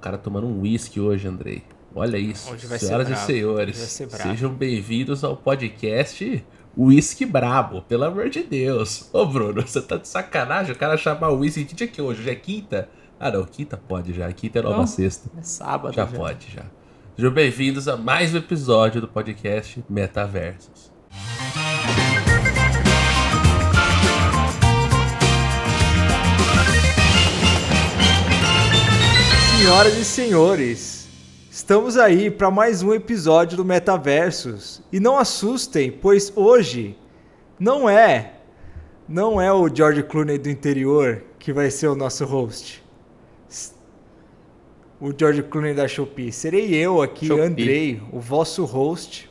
cara tomando um whisky hoje, Andrei. Olha isso. Senhoras e senhores, sejam bem-vindos ao podcast Whisky Brabo, pelo amor de Deus. Ô, Bruno, você tá de sacanagem? O cara chamar o whisky. Que dia que é hoje? Hoje é quinta? Ah, não, quinta pode já. Quinta é nova Não. sexta. É sábado Já já. pode, já. Sejam bem-vindos a mais um episódio do podcast Metaversos. Senhoras e senhores, estamos aí para mais um episódio do Metaversos. E não assustem, pois hoje não é não é o George Clooney do interior que vai ser o nosso host. O George Clooney da Shopee. Serei eu aqui, Shopee. Andrei, o vosso host.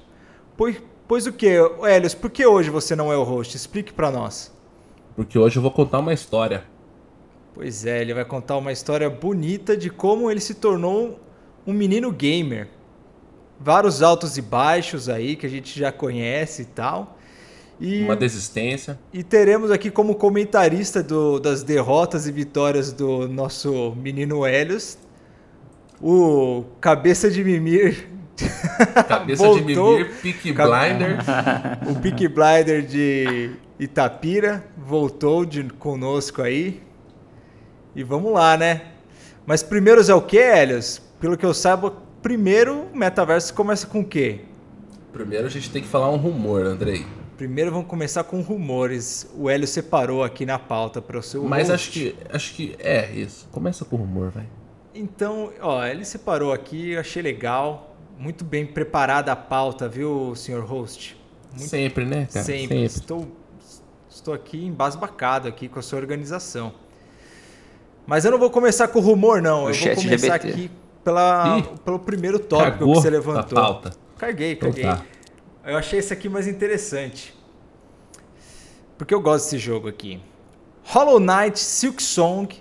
Pois, pois o que, Helios, por que hoje você não é o host? Explique para nós. Porque hoje eu vou contar uma história. Pois é, ele vai contar uma história bonita de como ele se tornou um menino gamer. Vários altos e baixos aí que a gente já conhece e tal. E, Uma desistência. e teremos aqui como comentarista do- das derrotas e vitórias do nosso menino Helios, o cabeça de mimir. Cabeça Voltou. de mimir, Cabe- Blinder. O Peaky Blinder de Itapira voltou de, conosco aí. E vamos lá, né? Mas primeiro é o que, Helios? Pelo que eu saiba, primeiro o metaverso começa com o quê? Primeiro a gente tem que falar um rumor, Andrei. Primeiro vamos começar com rumores. O Hélio separou aqui na pauta para o seu Mas host. acho que. Acho que. É, isso. Começa com rumor, vai. Então, ó, ele separou aqui, eu achei legal. Muito bem preparada a pauta, viu, senhor host? Muito Sempre, né, cara? Sempre. Estou, estou aqui embasbacado aqui com a sua organização. Mas eu não vou começar com rumor, não. O eu vou começar GBT. aqui pela, Ih, pelo primeiro tópico Cagou que você a levantou. pauta. Carguei, Então carguei. tá. Eu achei esse aqui mais interessante. Porque eu gosto desse jogo aqui. Hollow Knight Silk Song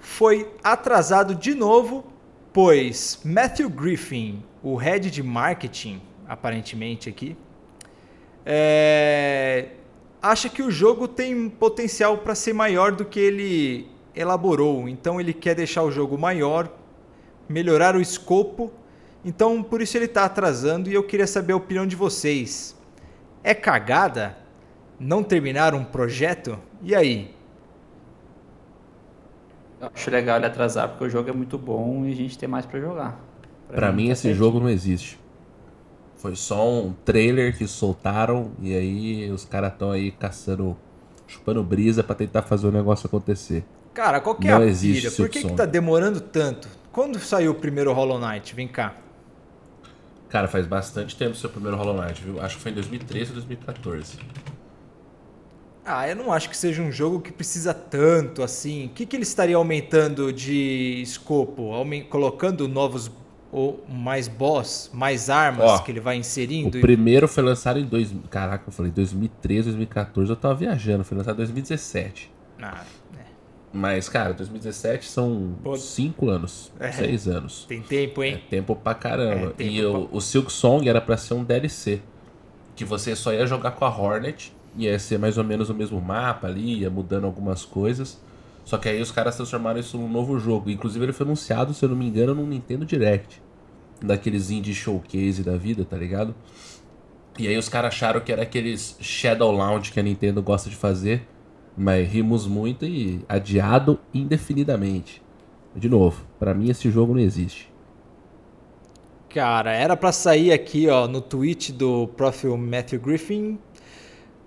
foi atrasado de novo, pois Matthew Griffin, o head de marketing, aparentemente aqui, é, acha que o jogo tem potencial para ser maior do que ele elaborou. Então ele quer deixar o jogo maior, melhorar o escopo. Então por isso ele está atrasando e eu queria saber a opinião de vocês. É cagada não terminar um projeto? E aí? Eu acho legal ele atrasar porque o jogo é muito bom e a gente tem mais pra jogar. Pra mim, tá esse jogo não existe. Foi só um trailer que soltaram e aí os caras estão aí caçando, chupando brisa pra tentar fazer o negócio acontecer. Cara, qual que é Não a existe? Por que, que tá demorando tanto? Quando saiu o primeiro Hollow Knight? Vem cá. Cara, faz bastante tempo o seu primeiro Hollow Knight, viu? Acho que foi em 2013 ou 2014. Ah, eu não acho que seja um jogo que precisa tanto assim. O que, que ele estaria aumentando de escopo? Colocando novos ou mais boss, mais armas Ó, que ele vai O inserindo? primeiro foi lançado em dois, caraca, eu falei 2013, 2014, eu tava viajando, foi lançado em 2017. Ah, é. Mas, cara, 2017 são Pô. 5 anos, É. 6 anos. tem tempo, É hein? tempo pra caramba. É, tempo e o, o Silk Song era pra ser um DLC. Que você só ia jogar com a Hornet. Ia ser mais ou menos o mesmo mapa ali, ia mudando algumas coisas. Só que aí os caras transformaram isso num novo jogo. Inclusive ele foi anunciado, se eu não me engano, num Nintendo Direct. Daqueles indie showcase da vida, tá ligado? E aí os caras acharam que era aqueles Shadow Launch que a Nintendo gosta de fazer. Mas rimos muito e adiado indefinidamente. De novo, pra mim esse jogo não existe. Cara, era pra sair aqui, ó, no tweet do profil Matthew Griffin,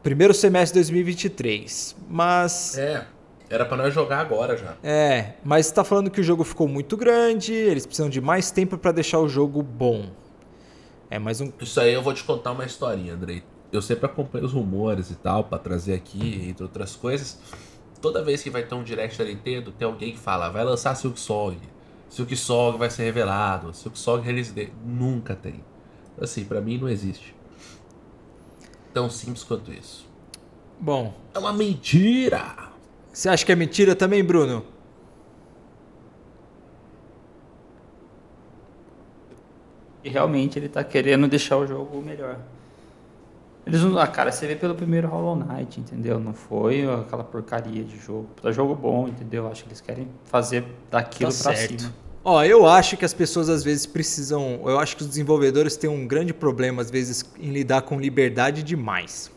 primeiro semestre de 2023. Mas É, era pra nós jogar agora já. É, mas está falando que o jogo ficou muito grande, eles precisam de mais tempo para deixar o jogo bom. É mais um. Isso aí eu vou te contar uma historinha, Andrei. Eu sempre acompanho os rumores e tal, pra trazer aqui, entre outras coisas. Toda vez que vai ter um direct da Nintendo, tem alguém que fala, vai lançar Silk Song. Silk Song vai ser revelado. Silk Song release date. Nunca tem. Assim, pra mim não existe. Tão simples quanto isso. Bom, É uma mentira! Você acha que é mentira também, Bruno? E realmente ele tá querendo deixar o jogo melhor. Ele Eles não, ah, cara, você vê pelo primeiro Hollow Knight, entendeu? Não foi aquela porcaria de jogo. Tá jogo bom, entendeu? Acho que eles querem fazer daquilo Tá pra certo. cima. Ó, eu acho que as pessoas às vezes precisam. Eu acho que os desenvolvedores têm um grande problema, às vezes, em lidar com liberdade demais.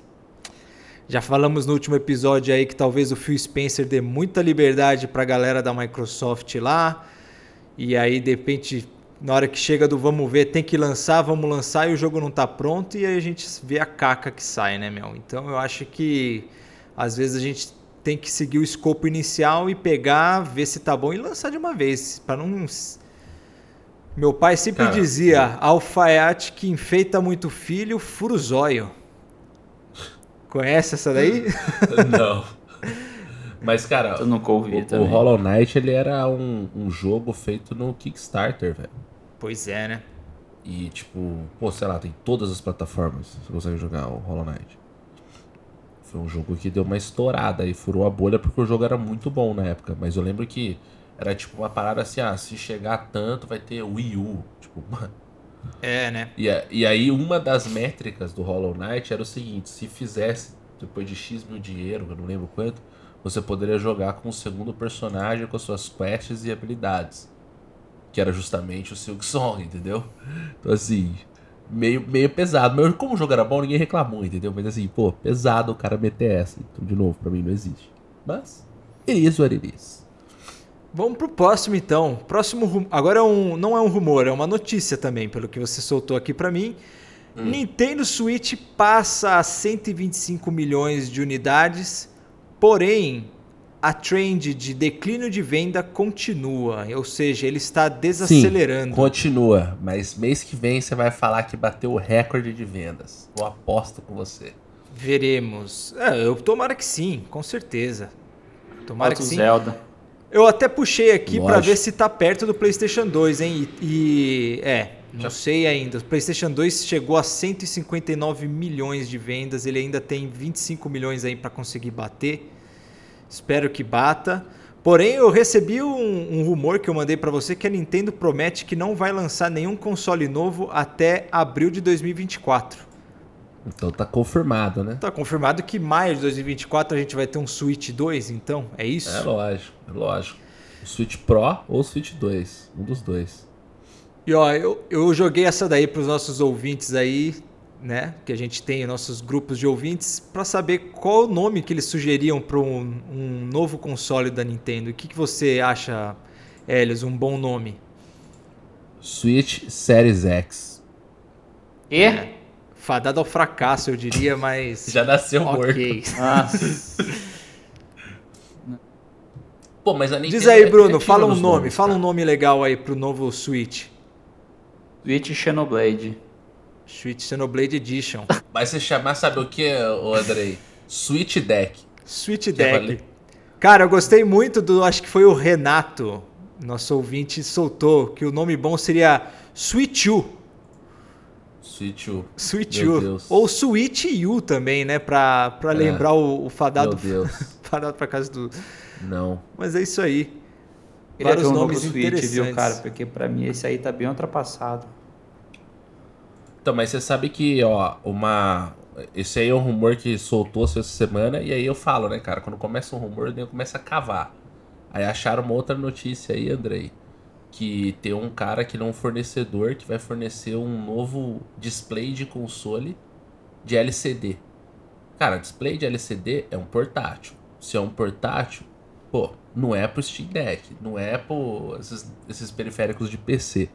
Já falamos no último episódio aí que talvez o Phil Spencer dê muita liberdade pra galera da Microsoft lá. E aí, de repente, na hora que chega do vamos ver, tem que lançar, vamos lançar e o jogo não tá pronto. E aí a gente vê a caca que sai, né, meu? Então eu acho que às vezes a gente tem que seguir o escopo inicial e pegar, ver se tá bom e lançar de uma vez, para não Meu pai sempre Cara, dizia: alfaiate que enfeita muito filho, fura o zóio. Conhece essa daí? Não. Mas, cara, Eu nunca ouvi o, o também. Hollow Knight ele era um, um jogo feito no Kickstarter, velho. pois é, né? E, tipo, pô, sei lá, tem todas as plataformas. Você consegue jogar o Hollow Knight. Foi um jogo que deu uma estourada e furou a bolha porque o jogo era muito bom na época. Mas eu lembro que era tipo uma parada assim, ah, se chegar tanto vai ter Wii U. Tipo, mano. É, né? E, a- e aí uma das métricas do Hollow Knight era o seguinte, se fizesse depois de X mil dinheiro, eu não lembro quanto, você poderia jogar com o segundo personagem com as suas quests e habilidades. Que era justamente o Silk Song, entendeu? Então assim, meio, meio pesado. Mas como o jogo era bom, ninguém reclamou, entendeu? Mas assim, pô, pesado o cara meter essa. Então, de novo, pra mim não existe. Mas, it is what. Vamos pro próximo então. Próximo rum- agora é um, não é um rumor, é uma notícia também, pelo que você soltou aqui pra mim. Nintendo Switch passa a 125 milhões de unidades, porém a trend de declínio de venda continua, ou seja, ele está desacelerando. Sim, continua. Mas mês que vem você vai falar que bateu o recorde de vendas. Eu aposto com você. Veremos. É, eu tomara que sim, com certeza. Tomara que o sim. Zelda. Eu até puxei aqui pra Lógico. ver se tá perto do PlayStation 2, hein? E, e- é, não sei ainda. O PlayStation 2 chegou a 159 milhões de vendas, ele ainda tem 25 milhões aí pra conseguir bater. Espero que bata. Porém, eu recebi um, um rumor que eu mandei pra você que a Nintendo promete que não vai lançar nenhum console novo até abril de 2024. Então tá confirmado, né? Tá confirmado que maio de 2024 a gente vai ter um Switch 2, então? É isso? É lógico, é lógico. O Switch Pro ou o Switch 2. Um dos dois. E ó, eu, eu joguei essa daí para os nossos ouvintes aí, né? Que a gente tem nossos grupos de ouvintes, para saber qual o nome que eles sugeriam para um, um novo console da Nintendo. O que, que você acha, Elias, um bom nome? Switch Series X. E? Fadado ao fracasso, eu diria, mas. Já nasceu morto. ok. Nossa. Pô, mas a Nintendo Diz aí, é Bruno, fala um nome, nomes, fala um nome legal aí pro novo Switch. Switch Xenoblade. Switch Xenoblade Edition. Mas você chamar, sabe o que, ô Andrei? Switch Deck. Switch Deck. Cara, eu gostei muito do. Acho que foi o Renato, nosso ouvinte, soltou que o nome bom seria Switch U. Switch U. Switch Meu U. Deus. Ou Switch U também, né? Pra, pra É. lembrar o, o fadado, Meu Deus. fadado pra casa do. Não. Mas é isso aí. Queria Vários nomes Switch, interessantes. viu, cara? Porque pra mim esse aí tá bem ultrapassado. Então, mas você sabe que, ó, uma. Esse aí é um rumor que soltou-se essa semana, e aí eu falo, né, cara? Quando começa um rumor, eu começo a cavar. Aí acharam uma outra notícia aí, Andrei. Que tem um cara que ele é um fornecedor que vai fornecer um novo display de console de LCD. Cara, display de LCD é um portátil. Se é um portátil, pô, não é pro Steam Deck, não é pro esses, esses periféricos de PC.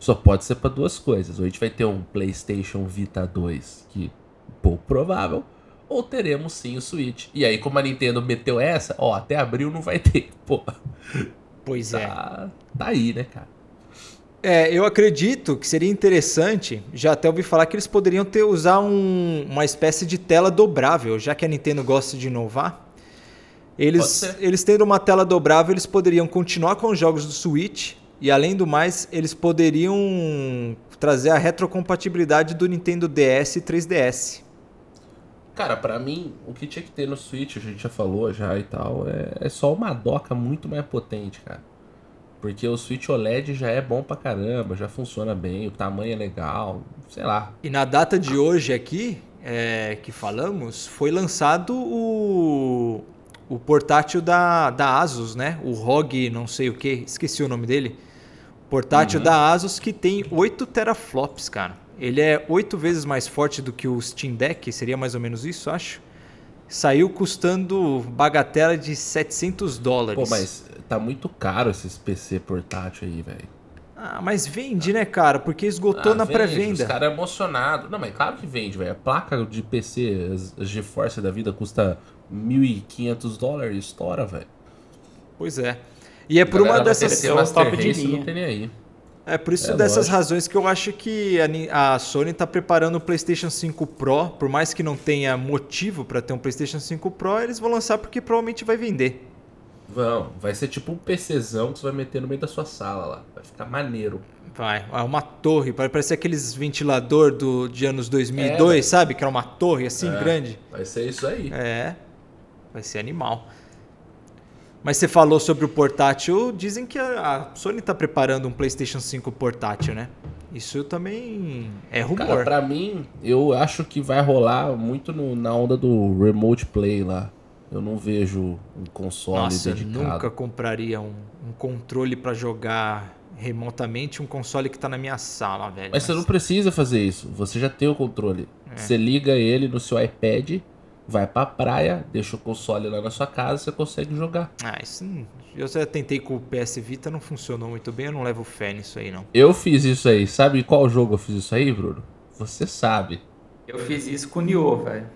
Só pode ser pra duas coisas. Ou a gente vai ter um PlayStation Vita 2, que pouco provável, ou teremos sim o Switch. E aí, como a Nintendo meteu essa, ó, até abril não vai ter. Pô, Pois é. tá, tá aí, né, cara? É, eu acredito que seria interessante, já até ouvi falar que eles poderiam ter usar um- uma espécie de tela dobrável, já que a Nintendo gosta de inovar. Eles, eles tendo uma tela dobrável, eles poderiam continuar com os jogos do Switch e além do mais, eles poderiam trazer a retrocompatibilidade do Nintendo DS e 3DS. Cara, pra mim, o que tinha que ter no Switch, a gente já falou já e tal, é, é só uma doca muito mais potente, cara. Porque o Switch OLED já é bom pra caramba, já funciona bem, o tamanho é legal, sei lá. E na data de hoje aqui, é, que falamos, foi lançado o, o portátil da, da Asus, né? O ROG não sei o que, esqueci o nome dele. Portátil Uhum. da Asus que tem 8 teraflops, cara. Ele é 8 vezes mais forte do que o Steam Deck, seria mais ou menos isso, acho. Saiu custando bagatela de 700 dólares. Pô, mas tá muito caro esses PC portátil aí, velho. Ah, mas vende, né, cara? Porque esgotou Ah, na pré-venda. Os caras emocionados. Não, mas claro que vende, velho. A placa de PC, as, as GeForce da vida, custa 1.500 dólares, estoura, velho. Pois é. E é por A uma dessas ter é o Master top de linha. Não tem nem aí. É por isso É, dessas lógico. razões que eu acho que a Sony está preparando o PlayStation 5 Pro, por mais que não tenha motivo para ter um PlayStation 5 Pro, eles vão lançar porque provavelmente vai vender. Vão, vai ser tipo um PCzão que você vai meter no meio da sua sala lá. Vai ficar maneiro. Vai, é uma torre, vai parecer aqueles ventilador do de anos 2002, sabe? Que era uma torre assim É. grande. Vai ser isso aí. É. Vai ser animal. Mas você falou sobre o portátil, dizem que a Sony está preparando um PlayStation 5 portátil, né? Isso também é rumor. Cara, pra mim, eu acho que vai rolar muito no- na onda do Remote Play lá. Eu não vejo um console Nossa, eu dedicado. nunca compraria um, um controle pra jogar remotamente um console que tá na minha sala, velho. Mas você não precisa fazer isso. Você já tem o controle. É. Você liga ele no seu iPad, vai pra praia, deixa o console lá na sua casa, você consegue jogar. Ah, isso não... Eu já tentei com o PS Vita, não funcionou muito bem, eu não levo fé nisso aí, não. Eu fiz isso aí. Sabe qual jogo eu fiz isso aí, Bruno? Você sabe. Eu fiz isso com o Nioh, velho.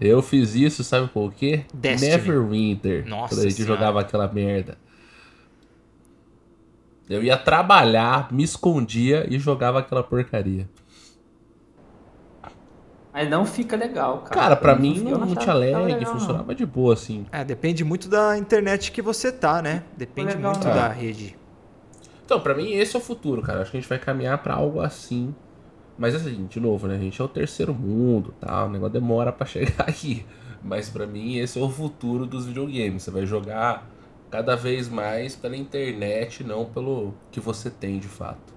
Eu fiz isso, sabe com o quê? Destiny. Neverwinter. Nossa Quando a gente Senhora. jogava aquela merda. Eu ia trabalhar, me escondia e jogava aquela porcaria. Mas não fica legal, cara. Cara, pra mim não, não achava tinha que tava lag, legal, não. funcionava de boa assim. É, depende muito da internet que você tá, né? Depende Legal, muito né? da rede. Então, pra mim esse é o futuro, cara. Acho que a gente vai caminhar pra algo assim. Mas assim, de novo, né? A gente é o terceiro mundo, tá? O negócio demora pra chegar aqui. Mas pra mim esse é o futuro dos videogames. Você vai jogar cada vez mais pela internet, não pelo que você tem de fato.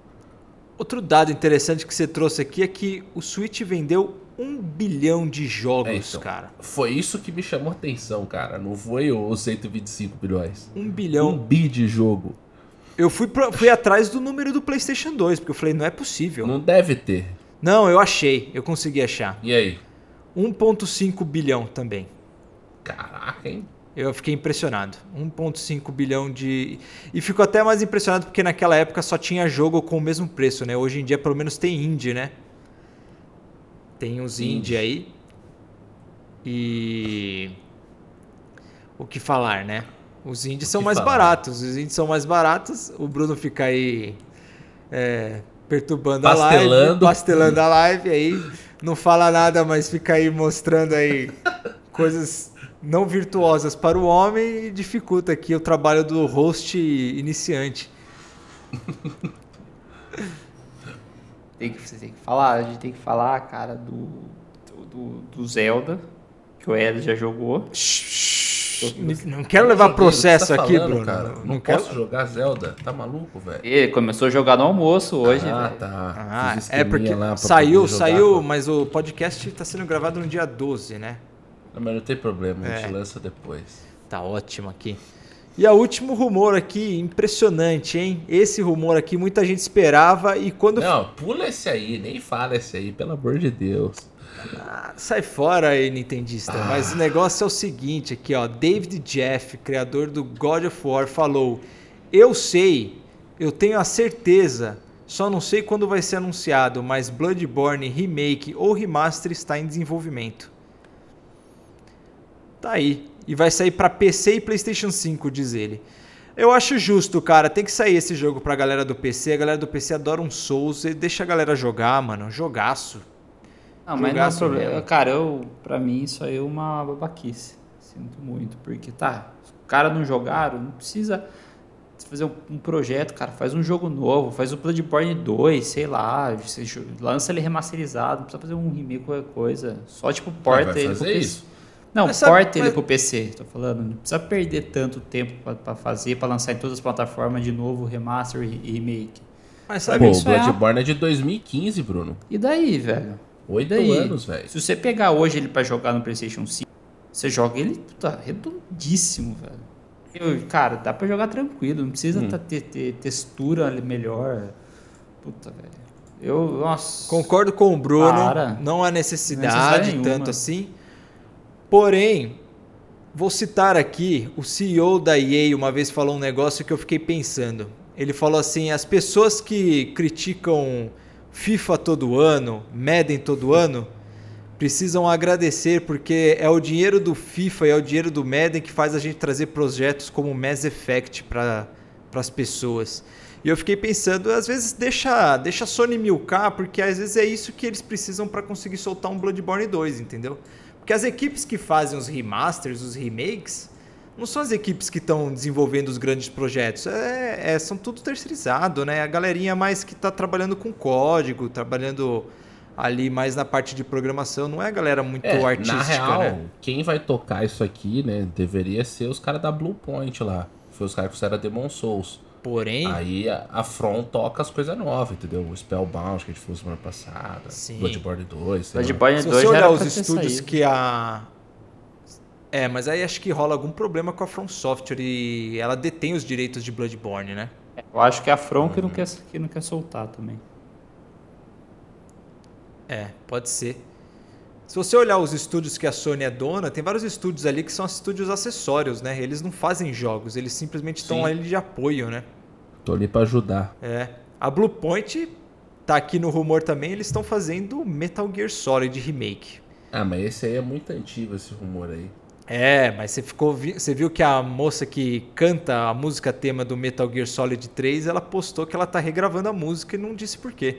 Outro dado interessante que você trouxe aqui é que o Switch vendeu um bilhão de jogos, É, então. cara. Foi isso que me chamou a atenção, cara. Não foi os 125 bilhões. Um Um bilhão. bi de jogo. Eu fui, pro- fui atrás do número do PlayStation 2, porque eu falei, não é possível. Não deve ter. Não, eu achei, eu consegui achar. E aí? 1,5 bilhão também. Caraca, hein? Eu fiquei impressionado. 1,5 bilhão de. E fico até mais impressionado porque naquela época só tinha jogo com o mesmo preço, né? Hoje em dia pelo menos tem indie, né? Tem os Indie. aí. E. O que falar, né? Os indies são mais falar? baratos. Os indies são mais baratos. O Bruno fica aí. é, perturbando a live. Pastelando. Pastelando a live aí. Não fala nada, mas fica aí mostrando aí coisas não virtuosas para o homem e dificulta aqui o trabalho do host iniciante. Tem que, você tem que falar, a gente tem que falar, cara, do, do, do Zelda, que o Ed já jogou. Não quero levar processo que tá aqui, falando, Bruno. Cara? Não, Não, quero. posso jogar Zelda? Tá maluco, velho? Ele começou a jogar no almoço hoje, ah, velho. tá. Ah, é porque saiu, jogar saiu, com- mas o podcast está sendo gravado no dia 12, né? Não, mas não tem problema, a gente É. lança depois. Tá ótimo aqui. E o último rumor aqui, impressionante, hein? Esse rumor aqui muita gente esperava e quando Não, pula esse aí, nem fala esse aí, pelo amor de Deus. Ah, sai fora aí, Nintendista. Ah. Mas o negócio é o seguinte aqui, ó. David Jeff, criador do God of War, falou: Eu sei, eu tenho a certeza, só não sei quando vai ser anunciado, mas Bloodborne Remake ou Remaster está em desenvolvimento. Tá aí. E vai sair pra PC e PlayStation 5, diz ele. Eu acho justo, cara. Tem que sair esse jogo pra galera do PC. A galera do PC adora um Souls. E deixa a galera jogar, mano. Jogaço. Não, mas não é problema. mesmo. Cara, eu, pra mim isso aí é uma babaquice. Sinto muito, porque tá, os caras não jogaram, não precisa fazer um, um projeto, cara, faz um jogo novo, faz o Bloodborne 2, sei lá, lança ele remasterizado, não precisa fazer um remake qualquer coisa. Só tipo porta ele pro PC. Não, Mas sabe- porta ele mas- pro PC, tô falando. Não precisa perder tanto tempo pra, pra fazer, pra lançar em todas as plataformas de novo, remaster e e remake. Mas sabe, Pô, o isso é Bloodborne é de 2015, Bruno. E daí, velho? Oito daí? anos, velho. Se você pegar hoje ele pra jogar no PlayStation 5, você joga ele puta, redondíssimo, velho. Eu, cara, dá pra jogar tranquilo, não precisa Hum. tá- ter, ter textura ali melhor. Puta, velho. Eu, nossa. Concordo com o Bruno, Para. não há Não necessidade há necessidade tanto assim. Porém, vou citar aqui, o CEO da EA uma vez falou um negócio que eu fiquei pensando. Ele falou assim: as pessoas que criticam FIFA todo ano, Madden todo ano, precisam agradecer porque é o dinheiro do FIFA e é o dinheiro do Madden que faz a gente trazer projetos como Mass Effect para as pessoas. E eu fiquei pensando, às vezes deixa, deixa a Sony milcar, porque às vezes é isso que eles precisam para conseguir soltar um Bloodborne 2, entendeu? Porque as equipes que fazem os remasters, os remakes, não são as equipes que estão desenvolvendo os grandes projetos, é, é- são tudo terceirizado, né? A galerinha mais que está trabalhando com código, trabalhando ali mais na parte de programação, não é a galera muito É, artística, na real, né? quem vai tocar isso aqui, né, deveria ser os caras da Blue Point lá. Foi os caras que fizeram a Demon Souls. Porém, Aí a, a From toca as coisas novas, entendeu? O Spellbound que a gente falou semana passada. Sim. Bloodborne 2. sei lá. Bloodborne se 2 você já olhar era os estúdios saído. que a é, mas aí acho que rola algum problema com a From Software e ela detém os direitos de Bloodborne, né? Eu acho que é a From que não quer, que não quer soltar também. É, pode ser. Se você olhar os estúdios que a Sony é dona, tem vários estúdios ali que são estúdios acessórios, né? Eles não fazem jogos, eles simplesmente estão ali de apoio, né? Tô ali pra ajudar. É. A Bluepoint tá aqui no rumor também, eles estão fazendo Metal Gear Solid Remake. Ah, mas esse aí é muito antigo, esse rumor aí. É, mas você ficou você viu que a moça que canta a música tema do Metal Gear Solid 3, ela postou que ela tá regravando a música e não disse por quê.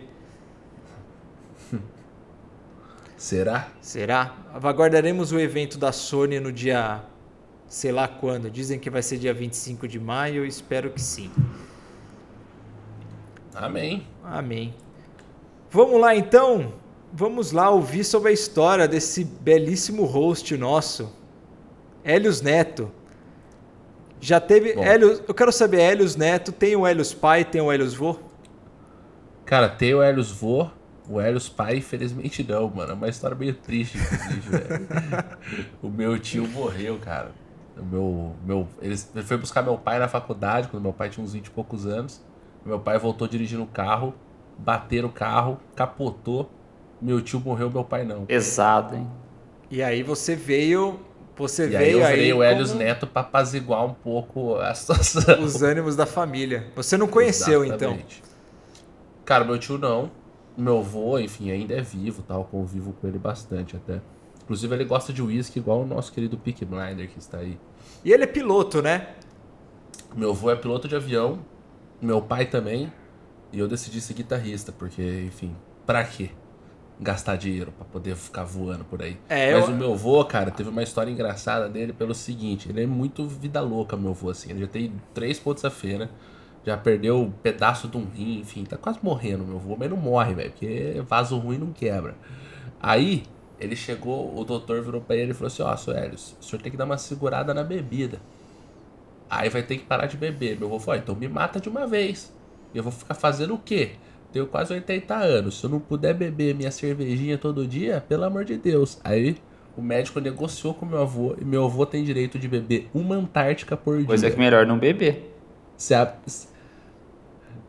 Será? Será? Aguardaremos o evento da Sony no dia sei lá quando. Dizem que vai ser dia 25 de maio, eu espero que sim. Amém. Amém. Vamos lá então. Vamos lá ouvir sobre a história desse belíssimo host nosso, Helios Neto. Já teve. Bom. Helios, eu quero saber, Helios Neto, tem o Helios pai, tem o Helios vô? Cara, tem o Helios vô, o Helios pai, infelizmente não, mano. É uma história meio triste, inclusive, velho. O meu tio morreu, cara. O meu, meu, ele ele foi buscar meu pai na faculdade, quando meu pai tinha uns 20 e poucos anos. Meu pai voltou dirigindo o carro, bateu no carro, capotou. Meu tio morreu, meu pai não. Pesado, hein? E aí você veio. Você E aí veio eu aí, virei o Helios como Neto pra apaziguar um pouco a situação. os ânimos da família. Você não conheceu então? Exatamente. Cara, meu tio não. Meu avô, enfim, ainda é vivo, tal. Convivo com ele bastante até. Inclusive, ele gosta de uísque igual o nosso querido Peak Blinder que está aí. E ele é piloto, né? Meu avô é piloto de avião, meu pai também. E eu decidi ser guitarrista, porque, enfim, pra quê? Gastar dinheiro pra poder ficar voando por aí. É, Mas eu- o meu avô, cara, teve uma história engraçada dele pelo seguinte: ele é muito vida louca, meu avô, assim. Ele já tem três pontos a feira, já perdeu um pedaço de um rim, enfim, tá quase morrendo, meu avô, mas não morre, velho, porque vaso ruim não quebra. Aí, ele chegou, o doutor virou pra ele e falou assim: Ó, seu Helios, o senhor tem que dar uma segurada na bebida. Aí vai ter que parar de beber. Meu avô falou, "Ah, então me mata de uma vez. E eu vou ficar fazendo o quê? Tenho quase 80 anos. Se eu não puder beber minha cervejinha todo dia, pelo amor de Deus. Aí o médico negociou com meu avô e meu avô tem direito de beber uma Antártica por Coisa dia. que melhor não beber. Você ab-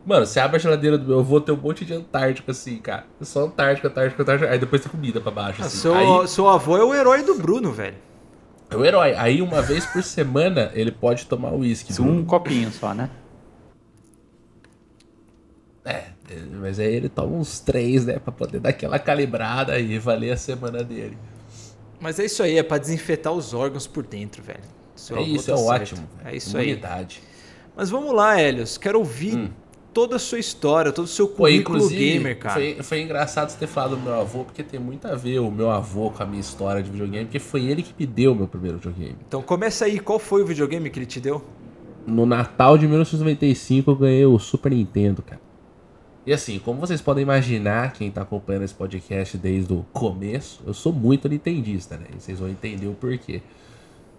Mano, você abre a geladeira do meu avô, tem um monte de Antártica assim, cara. Só Antártica, Antártica, Antártica. Aí depois tem comida pra baixo, Ah, assim. seu, Aí seu avô é o herói do Bruno, velho. é o herói. Aí uma vez por semana ele pode tomar uísque. Bruno. Um copinho só, né? É, mas aí ele toma uns três, né? Pra poder dar aquela calibrada e valer a semana dele. Mas é isso aí, é pra desinfetar os órgãos por dentro, velho. Seu é isso, tá é certo. ótimo. É isso aí. Imunidade. Mas vamos lá, Helios. Quero ouvir Hum. Toda a sua história, todo o seu currículo inclusive, gamer, cara. Foi, foi engraçado você ter falado do meu avô, porque tem muito a ver o meu avô com a minha história de videogame, porque foi ele que me deu o meu primeiro videogame. Então começa aí, qual foi o videogame que ele te deu? No Natal de 1995 eu ganhei o Super Nintendo, cara. E assim, como vocês podem imaginar, quem tá acompanhando esse podcast desde o começo, eu sou muito nintendista, né? E vocês vão entender o porquê.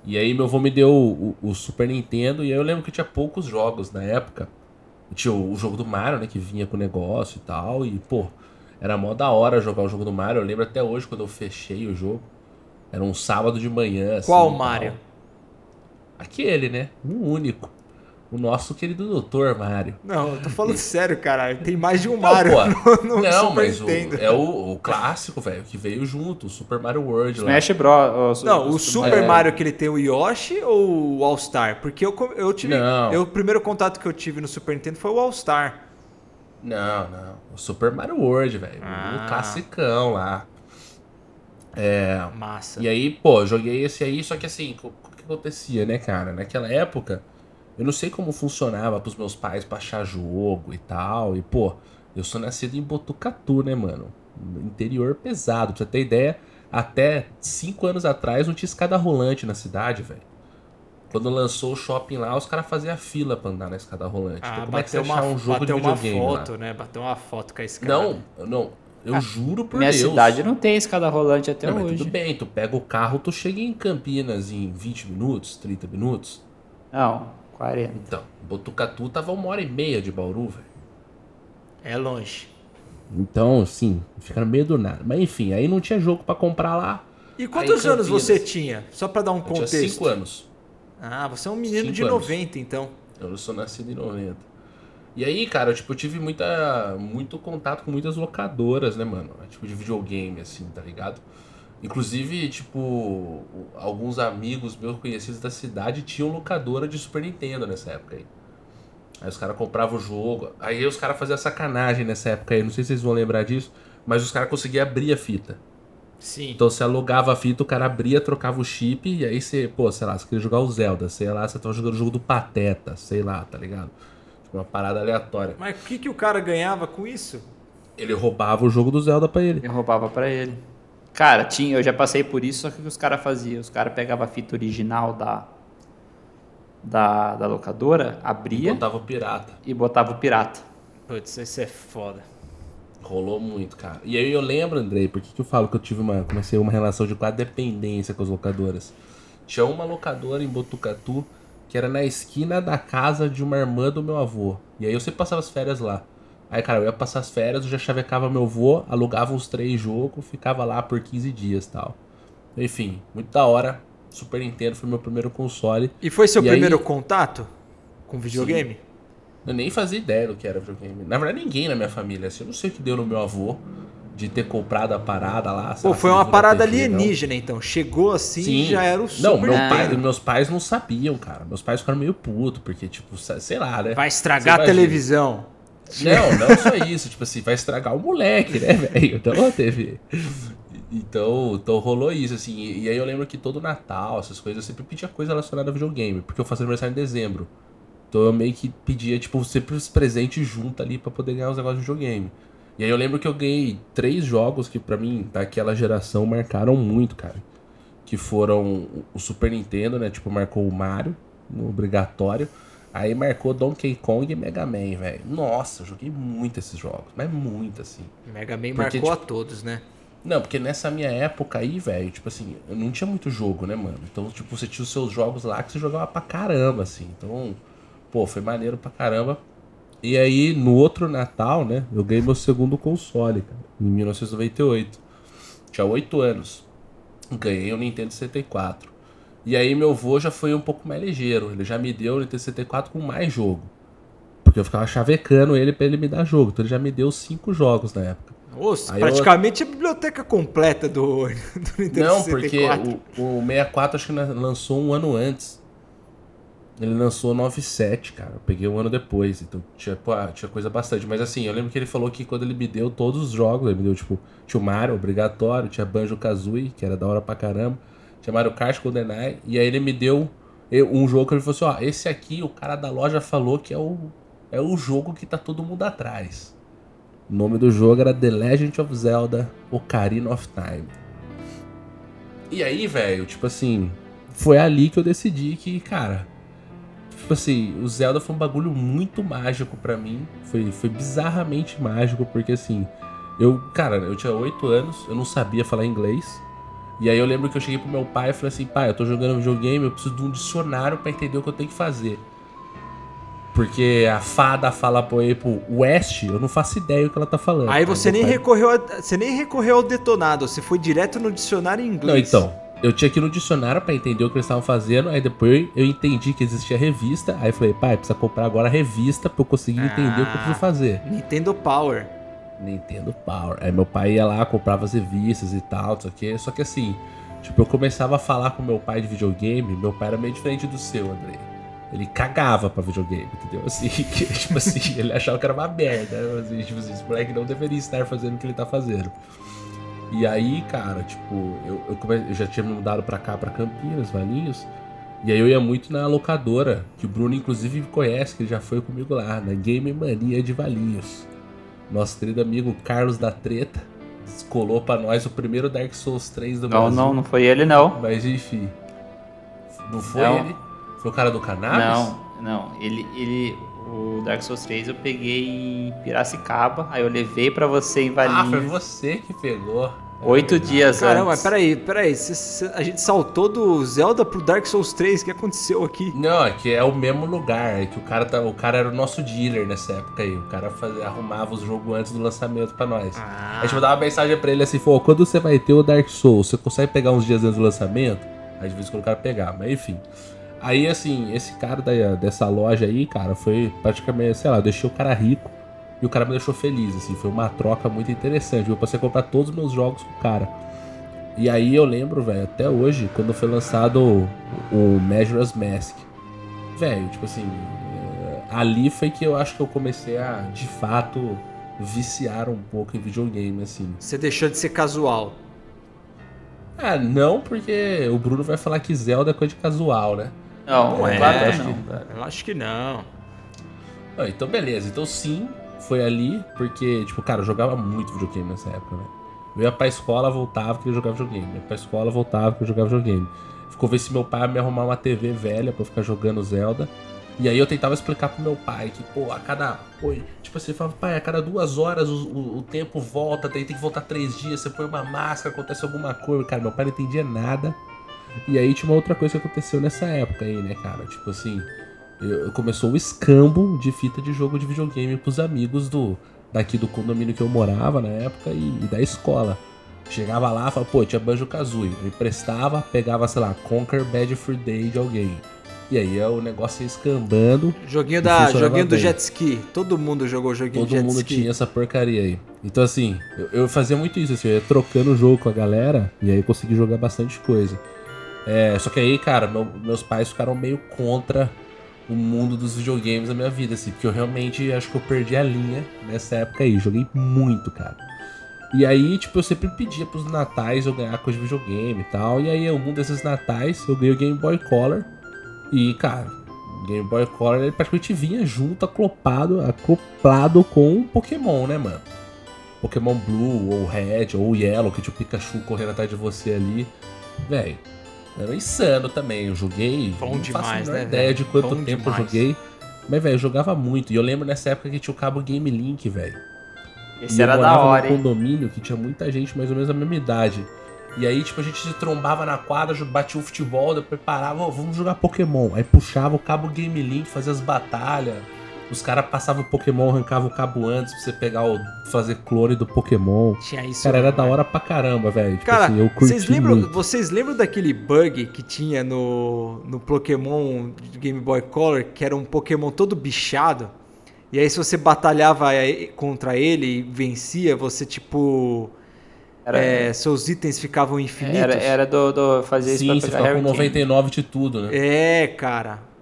E aí meu avô me deu o, o, o Super Nintendo e aí eu lembro que tinha poucos jogos na época. Tinha o, jogo do Mario, né? Que vinha com o negócio e tal. E, pô, era mó da hora jogar o jogo do Mario. Eu lembro até hoje quando eu fechei o jogo. Era um sábado de manhã. Assim, Qual e tal. Mario? Aquele, né? O único. O nosso querido Doutor Mario. Não, eu tô falando sério, caralho. Tem mais de um Não, Mario pô, no, no não, Super mas o- Nintendo. é o, o clássico, velho, que veio junto, o Super Mario World lá. Smash Bros. Não, o Super É. Mario que ele tem o Yoshi ou o All Star? Porque eu, eu tive. Não. eu- o primeiro contato que eu tive no Super Nintendo foi o All Star. Não, não. O Super Mario World, velho. Ah. O classicão lá. É. Massa. E aí, pô, eu joguei esse aí, só que assim, o o que acontecia, né, cara? Naquela época, eu não sei como funcionava pros meus pais baixar jogo e tal. E, pô, eu sou nascido em Botucatu, né, mano? Interior pesado. Pra você ter ideia, até cinco anos atrás não tinha escada rolante na cidade, velho. Quando lançou o shopping lá, os caras faziam fila pra andar na escada rolante. Ah, então, como é que você uma, um jogo de bateu uma videogame lá? foto, né? Bateu uma foto com a escada. Não, não. Eu Ah, juro por Minha Deus. cidade não tem escada rolante até Não, mas hoje. tudo bem, tu pega o carro, tu chega em Campinas em 20 minutos, 30 minutos. Não, 40. Então, Botucatu tava uma hora e meia de Bauru, velho. É longe. Então, assim, fica no meio do nada. Mas enfim, aí não tinha jogo pra comprar lá. E quantos Aí, anos Campinas. você tinha? Só pra dar um Eu tinha contexto. 5 anos. Ah, você é um menino Cinco de anos. 90, então. Eu sou nascido em 90. E aí, cara, tipo, eu tive muita, muito contato com muitas locadoras, né, mano? Tipo, de videogame, assim, tá ligado? Inclusive, tipo, alguns amigos meus conhecidos da cidade tinham locadora de Super Nintendo nessa época aí. Aí os caras compravam o jogo. Aí os caras faziam sacanagem nessa época aí. Não sei se vocês vão lembrar disso. Mas os caras conseguiam abrir a fita. Sim. Então você alugava a fita, o cara abria, trocava o chip. E aí você, pô, sei lá, você queria jogar o Zelda. Sei lá, você tava jogando o jogo do Pateta. Sei lá, tá ligado? Tipo, uma parada aleatória. Mas o que, que o cara ganhava com isso? Ele roubava o jogo do Zelda pra ele. Eu roubava pra ele. Cara, tinha, eu já passei por isso, só que o que os caras faziam? Os caras pegavam a fita original da, da, da locadora, abria Botava o pirata. e botava o pirata. Putz, isso é foda. Rolou muito, cara. E aí eu lembro, Andrei, por que, que eu falo que eu tive uma. Comecei uma relação de quase dependência com as locadoras. Tinha uma locadora em Botucatu que era na esquina da casa de uma irmã do meu avô. E aí eu sempre passava as férias lá. Aí, cara, eu ia passar as férias, eu já chavecava meu avô, alugava uns três jogos, ficava lá por 15 dias tal. Enfim, muito da hora. Super Nintendo foi meu primeiro console. E foi seu E primeiro aí- contato com videogame? Eu nem fazia ideia do que era videogame. Na verdade, ninguém na minha família. Assim, eu não sei o que deu no meu avô de ter comprado a parada lá. Pô, foi uma parada TV, não. alienígena, então. Chegou assim Sim. e já era o Super Não, meu pai, meus pais não sabiam, cara. Meus pais ficaram meio putos, porque, tipo, sei lá, né? Vai estragar a televisão. Não, não só isso. Tipo assim, vai estragar o moleque, né, velho? Então teve. Então, então rolou isso, assim. E, aí eu lembro que todo Natal, essas coisas, eu sempre pedia coisa relacionada a videogame. Porque eu faço aniversário em dezembro. Então eu meio que pedia, tipo, sempre os presentes junto ali pra poder ganhar os negócios de videogame. E aí eu lembro que eu ganhei três jogos que pra mim, daquela geração, marcaram muito, cara. Que foram o Super Nintendo, né? Tipo, marcou o Mario, obrigatório. Aí marcou Donkey Kong e Mega Man, velho. Nossa, eu joguei muito esses jogos, mas muito assim. Mega Man Porque, marcou a todos, né? Não, porque nessa minha época aí, velho, tipo assim, eu não tinha muito jogo, né, mano? Então, tipo, você tinha os seus jogos lá que você jogava pra caramba, assim. Então, pô, foi maneiro pra caramba. E aí, no outro Natal, né, eu ganhei meu segundo console, cara, em 1998. Tinha 8 anos. Ganhei o Nintendo 64. E aí, meu avô já foi um pouco mais ligeiro. Ele já me deu o Nintendo 64 com mais jogo. Porque eu ficava chavecando ele pra ele me dar jogo. Então, ele já me deu cinco jogos na época. Nossa, Aí eu- praticamente a biblioteca completa do, do Nintendo Não, porque 64. o, o 64 acho que lançou um ano antes. Ele lançou 97, cara. Eu peguei um ano depois, então tinha, pô, tinha coisa bastante. Mas assim, eu lembro que ele falou que quando ele me deu todos os jogos, ele me deu, tipo, tinha o Mario, obrigatório, tinha Banjo Kazooie, que era da hora pra caramba, tinha Mario Kart GoldenEye, e aí ele me deu eu- um jogo que ele falou assim: ó, esse aqui o cara da loja falou que é o, é o jogo que tá todo mundo atrás. O nome do jogo era The Legend of Zelda Ocarina of Time. E aí, velho, tipo assim, foi ali que eu decidi que, cara, tipo assim, o Zelda foi um bagulho muito mágico para mim. Foi, foi bizarramente mágico, porque assim, eu, cara, eu tinha 8 anos, eu não sabia falar inglês. E aí eu lembro que eu cheguei pro meu pai e falei assim, pai, eu tô jogando videogame, eu preciso de um dicionário para entender o que eu tenho que fazer. Porque a fada fala pro pro West, eu não faço ideia o que ela tá falando. Aí você nem pai... recorreu a, você nem recorreu ao detonado, você foi direto no dicionário em inglês. Não, então, eu tinha que ir no dicionário para entender o que eles estavam fazendo, aí depois eu entendi que existia revista, aí falei, pai, precisa comprar agora a revista pra eu conseguir ah, entender o que eu preciso fazer. Nintendo Power. Nintendo Power. Aí meu pai ia lá, comprava as revistas e tal, só que, só que assim, tipo, eu começava a falar com meu pai de videogame, meu pai era meio diferente do seu, André. Ele cagava pra videogame, entendeu? Assim, que, tipo assim, ele achava que era uma merda. Assim, tipo assim, esse moleque não deveria estar fazendo o que ele tá fazendo. E aí, cara, tipo, eu, eu, come... eu já tinha me mudado pra cá, pra Campinas, Valinhos. E aí eu ia muito na locadora, que o Bruno inclusive conhece, que ele já foi comigo lá, na Game Mania de Valinhos. Nosso querido amigo Carlos da Treta colou pra nós o primeiro Dark Souls 3 do não, Brasil. Não, não foi ele não. Mas enfim. Não foi não. ele? Foi o cara do cannabis? Não, não. Ele, ele, o Dark Souls 3 eu peguei em Piracicaba, aí eu levei para você em Valinhos. Ah, foi você que pegou. Oito dias Caramba, antes. Caramba, peraí, peraí. Cê, cê, a gente saltou do Zelda pro Dark Souls 3. O que aconteceu aqui? Não, é que é o mesmo lugar. É que o cara, tá, o cara era o nosso dealer nessa época aí. O cara fazia, arrumava os jogos antes do lançamento pra nós. Ah. A gente mandava uma mensagem pra ele assim: pô, quando você vai ter o Dark Souls, você consegue pegar uns dias antes do lançamento? Aí de vez em quando o cara pegava, mas enfim. Aí assim, esse cara da, dessa loja aí, cara, foi praticamente, sei lá, deixou o cara rico. E o cara me deixou feliz, assim, foi uma troca muito interessante. Eu passei a comprar todos os meus jogos com o cara. E aí eu lembro, velho, até hoje, quando foi lançado o, o Majora's Mask. Velho, tipo assim, eh, ali foi que eu acho que eu comecei a, de fato, viciar um pouco em videogame, assim. Você deixou de ser casual. Ah, não, porque o Bruno vai falar que Zelda é coisa de casual, né? Não, não é, claro, eu acho não, que, eu acho que não. Ah, então beleza, então sim, foi ali, porque, tipo, cara, eu jogava muito videogame nessa época, né? Eu ia pra escola, voltava, queria jogar videogame. Eu ia pra escola, voltava, queria jogar videogame. Ficou ver se meu pai ia me arrumar uma TV velha pra eu ficar jogando Zelda. E aí eu tentava explicar pro meu pai que, pô, a cada. Pô, tipo assim, falava, pai, a cada duas horas o, o, o tempo volta, tem, tem que voltar três dias, você põe uma máscara, acontece alguma coisa. Cara, meu pai não entendia nada. E aí tinha uma outra coisa que aconteceu nessa época aí, né, cara? Tipo assim, eu, começou o escambo de fita de jogo de videogame pros amigos do daqui do condomínio que eu morava na época e, e da escola. Chegava lá e falava, pô, tinha Banjo Kazooie. Eu emprestava, pegava, sei lá, Conquer Bad Free Day de alguém. E aí é o negócio ia escambando. Joguinho, da, joguinho do jet ski. Todo mundo jogou o joguinho Todo jet ski. Todo mundo tinha essa porcaria aí. Então assim, eu, eu, fazia muito isso, assim, eu ia trocando o jogo com a galera e aí eu consegui jogar bastante coisa. É, só que aí, cara, meu, meus pais ficaram meio contra o mundo dos videogames na minha vida, assim, porque eu realmente acho que eu perdi a linha nessa época aí. Joguei muito, cara. E aí, tipo, eu sempre pedia pros natais eu ganhar coisa de videogame e tal. E aí, algum desses natais, eu ganhei o Game Boy Color. E, cara, o Game Boy Color ele praticamente vinha junto, acoplado, acoplado com Pokémon, né, mano? Pokémon Blue, ou Red, ou Yellow, que tinha o Pikachu correndo atrás de você ali. Velho, era insano também. Eu joguei. Bom demais, né? ideia de quanto Bom tempo demais. eu joguei. Mas, velho, eu jogava muito. E eu lembro nessa época que tinha o cabo Game Link, velho. Esse e era da hora, num condomínio que tinha muita gente mais ou menos da mesma idade. E aí, tipo, a gente se trombava na quadra, batia o futebol, depois parava, oh, vamos jogar Pokémon. Aí puxava o cabo Game Link, fazia as batalhas. Os caras passavam o Pokémon, arrancavam o cabo antes pra você pegar o. fazer clone do Pokémon. Tinha isso. Cara, era da hora pra caramba, velho. Tipo cara, assim, eu curti vocês lembram, muito. vocês lembram daquele bug que tinha no, no Pokémon Game Boy Color, que era um Pokémon todo bichado? E aí, se você batalhava contra ele e vencia, você tipo. Era, é, seus itens ficavam infinitos. Era, era do, do fazer Sim, isso pra pegar você com 99 de tudo, né? É, cara.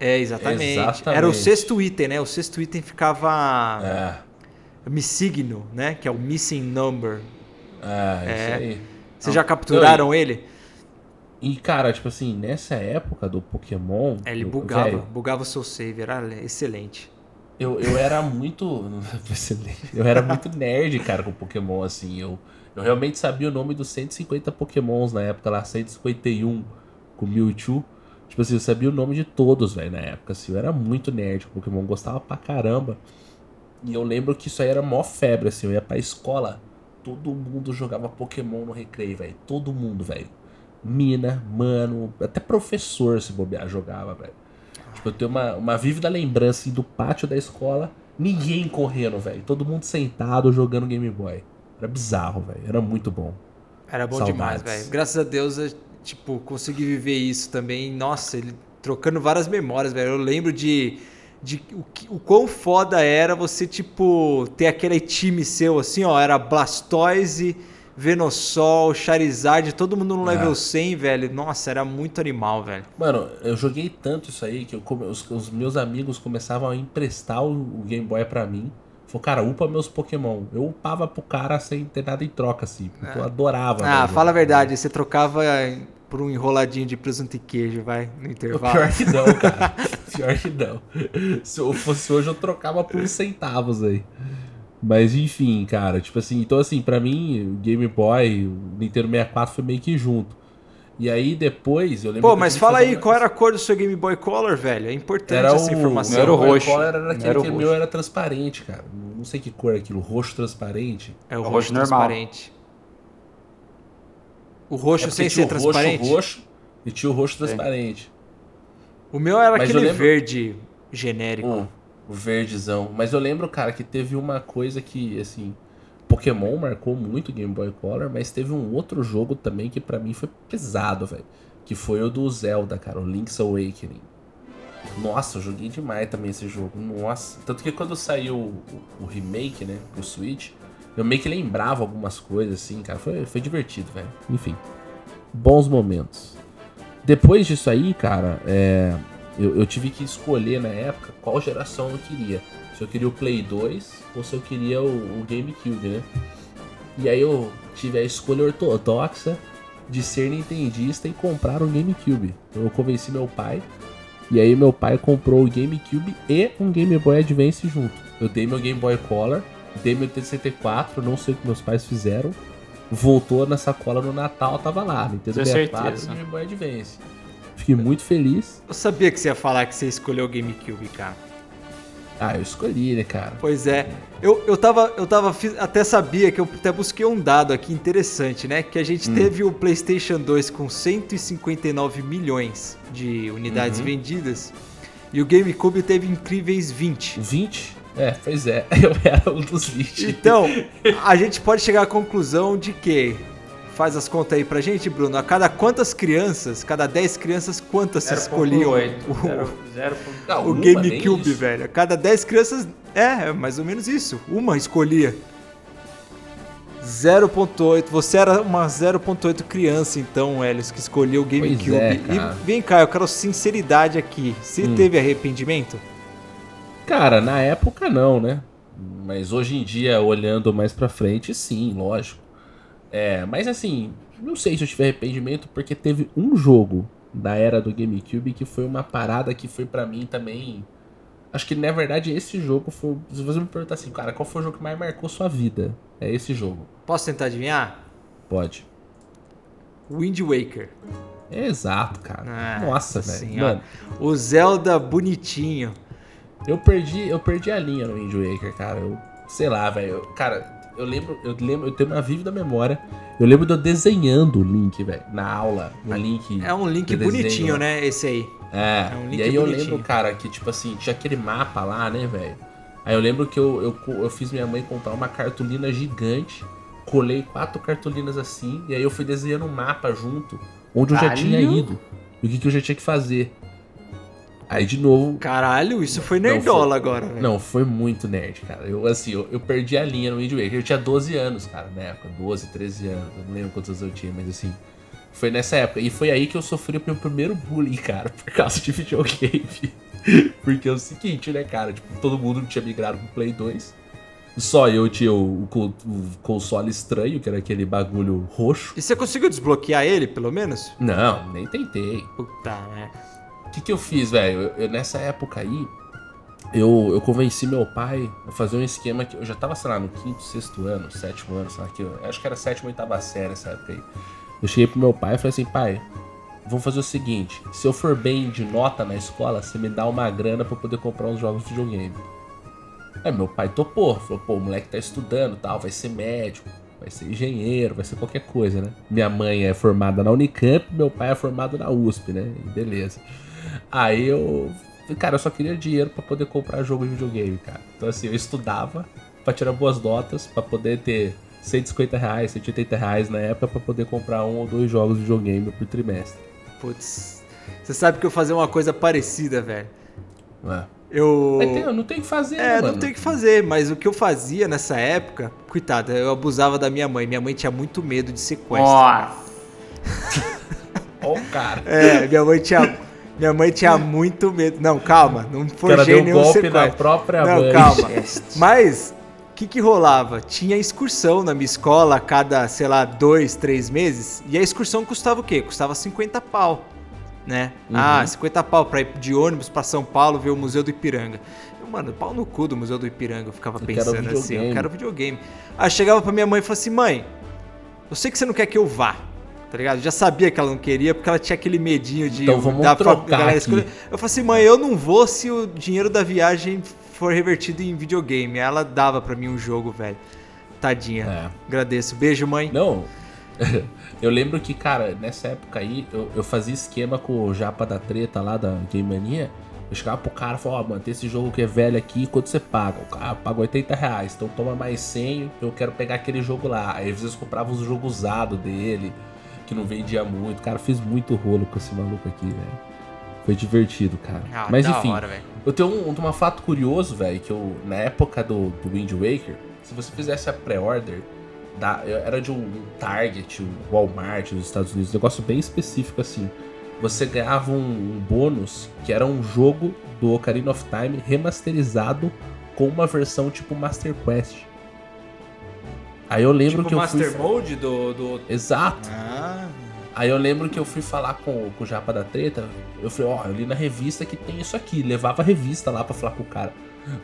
É, exatamente. exatamente. Era o sexto item, né? O sexto item ficava. É. Missigno, né? Que é o Missing Number. É, é. isso aí. Vocês já capturaram Não, e... ele? E, cara, tipo assim, nessa época do Pokémon. É, ele bugava, véio, bugava o seu save, era excelente. Eu, eu era muito. Eu era muito nerd, cara, com Pokémon, assim. Eu, eu realmente sabia o nome dos 150 Pokémons na época lá, 151 com Mewtwo. Tipo assim, eu sabia o nome de todos, velho, na época, assim. Eu era muito nerd Pokémon, gostava pra caramba. E eu lembro que isso aí era mó febre, assim. Eu ia pra escola, todo mundo jogava Pokémon no recreio, velho. Todo mundo, velho. Mina, mano, até professor se bobear jogava, velho. Tipo, eu tenho uma, uma vívida lembrança assim, do pátio da escola, ninguém correndo, velho. Todo mundo sentado jogando Game Boy. Era bizarro, velho. Era muito bom. Era bom Saudades. demais, velho. Graças a Deus, eu, tipo, consegui viver isso também. Nossa, ele trocando várias memórias, velho. Eu lembro de, de o, o quão foda era você, tipo, ter aquele time seu, assim, ó. Era Blastoise, Venosol, Charizard, todo mundo no level É. 100, velho. Nossa, era muito animal, velho. Mano, eu joguei tanto isso aí que eu os, os meus amigos começavam a emprestar o, o Game Boy pra mim. Falou, cara, upa meus Pokémon. Eu upava pro cara sem ter nada em troca, assim. Porque eu adorava. Ah, fala a verdade, você trocava por um enroladinho de presunto e queijo, vai, no intervalo. Pior que não, cara. Pior que não. Se eu fosse hoje, eu trocava por uns centavos aí. Mas enfim, cara, tipo assim, então assim, pra mim, o Game Boy, o Nintendo 64 foi meio que junto. E aí depois, eu lembro Pô, mas fala aí, qual era a cor do seu Game Boy Color, velho? É importante Era essa o, informação. Não era o Game Boy roxo. Color era Não daquele era o que o roxo. meu era transparente, cara. Não sei que cor é aquilo, roxo transparente. É o É o roxo roxo normal. transparente. O roxo É sem ser o transparente? Roxo, roxo e tinha o roxo transparente. O meu era Mas aquele lembro- verde genérico. O, o verdezão. Mas eu lembro, cara, que teve uma coisa que, assim, Pokémon marcou muito Game Boy Color, mas teve um outro jogo também que pra mim foi pesado, velho. Que foi o do Zelda, cara, o Link's Awakening. Nossa, eu joguei demais também esse jogo. Nossa. Tanto que quando saiu o, o remake, né, pro Switch, eu meio que lembrava algumas coisas, assim, cara. Foi, foi divertido, velho. Enfim. Bons momentos. Depois disso aí, cara, é, eu, eu tive que escolher na época qual geração eu queria. Se eu queria o Play 2 ou se eu queria o, o GameCube, né? E aí eu tive a escolha ortodoxa de ser nintendista e comprar um GameCube. Eu convenci meu pai. E aí meu pai comprou o GameCube e um Game Boy Advance junto. Eu dei meu Game Boy Color, dei meu T64, não sei o que meus pais fizeram. Voltou na sacola no Natal, tava lá, Nintendo Tenho 64 e. Game Boy Advance. Fiquei muito feliz. Eu sabia que você ia falar que você escolheu o GameCube, cara. Ah, eu escolhi, né, cara? Pois é. Eu, eu tava, eu tava, até sabia que eu até busquei um dado aqui interessante, né? Que a gente Hum. teve o PlayStation 2 com 159 milhões de unidades Uhum. vendidas e o GameCube teve incríveis 20. 20? É, pois é, eu era um dos 20. Então, a gente pode chegar à conclusão de que faz as contas aí pra gente, Bruno. A cada quantas crianças, cada 10 crianças, quantas se escolhiam o, Não, o uma, nem GameCube, velho? A cada 10 crianças, é, é mais ou menos isso. Uma escolhia. 0.8. Você era uma 0.8 criança, então, Helios, que escolheu o GameCube. é, e vem cá, eu quero sinceridade aqui. Você Hum. teve arrependimento? Cara, na época não, né? Mas hoje em dia, olhando mais pra frente, sim, lógico. É, mas assim, não sei se eu tive arrependimento, porque teve um jogo da era do GameCube que foi uma parada que foi pra mim também. Acho que na verdade esse jogo foi. Se você me perguntar assim, cara, qual foi o jogo que mais marcou sua vida? É esse jogo. Posso tentar adivinhar? Pode. Wind Waker. Exato, cara. Ah, Nossa, velho. O Zelda bonitinho. Eu perdi, eu perdi a linha no Wind Waker, cara. Eu, sei lá, velho. Cara, eu lembro, eu lembro, eu tenho uma vívida memória. Eu lembro de eu desenhando o Link, velho, na aula, o Link. É um link bonitinho, né? Esse aí. É, É um e link aí eu bonitinho. lembro, cara, que tipo assim, tinha aquele mapa lá, né, velho? Aí eu lembro que eu, eu, eu fiz minha mãe comprar uma cartolina gigante, colei quatro cartolinas assim, e aí eu fui desenhando um mapa junto, onde eu já tinha ido, e o que, que eu já tinha que fazer. Aí de novo, Caralho, isso foi Não, nerdola foi- agora, velho. Não, foi muito nerd, cara. Eu, assim, eu, eu perdi a linha no Waker. Eu tinha 12 anos, cara, na época. 12, 13 anos. Eu não lembro quantos anos eu tinha, mas assim. Foi nessa época. E foi aí que eu sofri o meu primeiro bullying, cara, por causa de videogame. Porque é o seguinte, né, cara? Tipo, todo mundo tinha migrado pro Play 2. Só eu tinha o, o o console estranho, que era aquele bagulho roxo. E você conseguiu desbloquear ele, pelo menos? Não, nem tentei. Puta, né? O que, que eu fiz, velho? Nessa época aí, eu, eu convenci meu pai a fazer um esquema que eu já tava, sei lá, no quinto, sexto ano, sétimo ano, sei lá, que eu, acho que era sétima, oitava série essa época aí. Eu cheguei pro meu pai e falei assim, pai, vamos fazer o seguinte: se eu for bem de nota na escola, você me dá uma grana eu poder comprar uns jogos de videogame. Aí meu pai topou, falou: pô, o moleque tá estudando tal, vai ser médico, vai ser engenheiro, vai ser qualquer coisa, né? Minha mãe é formada na Unicamp, meu pai é formado na USP, né? Beleza. Aí eu. Cara, eu só queria dinheiro pra poder comprar jogo de videogame, cara. Então assim, eu estudava pra tirar boas notas, pra poder ter 150 reais, 180 reais na época pra poder comprar um ou dois jogos de videogame por trimestre. Putz. Você sabe que eu fazia uma coisa parecida, velho. É. Eu. Tem- não tem o que fazer, né, É, mano? não tem o que fazer, mas o que eu fazia nessa época, coitada, eu abusava da minha mãe. Minha mãe tinha muito medo de sequestro. Ó o cara. É, minha mãe tinha. Minha mãe tinha muito medo. Não, calma, não forjei deu nenhum golpe sequestro. na própria Não, mãe. calma. Mas, o que que rolava? Tinha excursão na minha escola a cada, sei lá, dois, três meses. E a excursão custava o quê? Custava 50 pau, né? Uhum. Ah, 50 pau pra ir de ônibus pra São Paulo ver o Museu do Ipiranga. Eu, mano, pau no cu do Museu do Ipiranga. Eu ficava Eu quero pensando assim, eu quero videogame. Aí eu chegava pra minha mãe e falava assim, mãe, eu sei que você não quer que eu vá. Tá ligado? Já sabia que ela não queria, porque ela tinha aquele medinho de. Então vamos da trocar escolher. Eu falei assim, mãe, eu não vou se o dinheiro da viagem for revertido em videogame. Aí Ela dava pra mim um jogo, velho. Tadinha. É. Agradeço. Beijo, mãe. Não. Eu lembro que, cara, nessa época aí, eu, eu fazia esquema com o Japa da Treta lá da Game Mania. Eu chegava pro cara e falava, ó, mano, tem esse jogo que é velho aqui, quanto você paga? O cara paga 80 reais, então toma mais 100, eu quero pegar aquele jogo lá. Aí às vezes eu comprava os jogos usados dele, que não vendia muito. Cara, fiz muito rolo com esse maluco aqui, velho. Foi divertido, cara. Ah, Mas enfim, hora, eu tenho um, um fato curioso, velho, que eu, na época do, do Wind Waker, se você fizesse a pré-order, era de um Target, um Walmart nos Estados Unidos, um negócio bem específico assim. Você ganhava um, um bônus que era um jogo do Ocarina of Time remasterizado com uma versão tipo Master Quest. Aí eu lembro Tipo que eu Master fui. Mode do. do... Exato. Ah. Aí eu lembro que eu fui falar com, com o Japa da Treta. Eu falei, ó, eu li na revista que tem isso aqui. Levava a revista lá pra falar com o cara.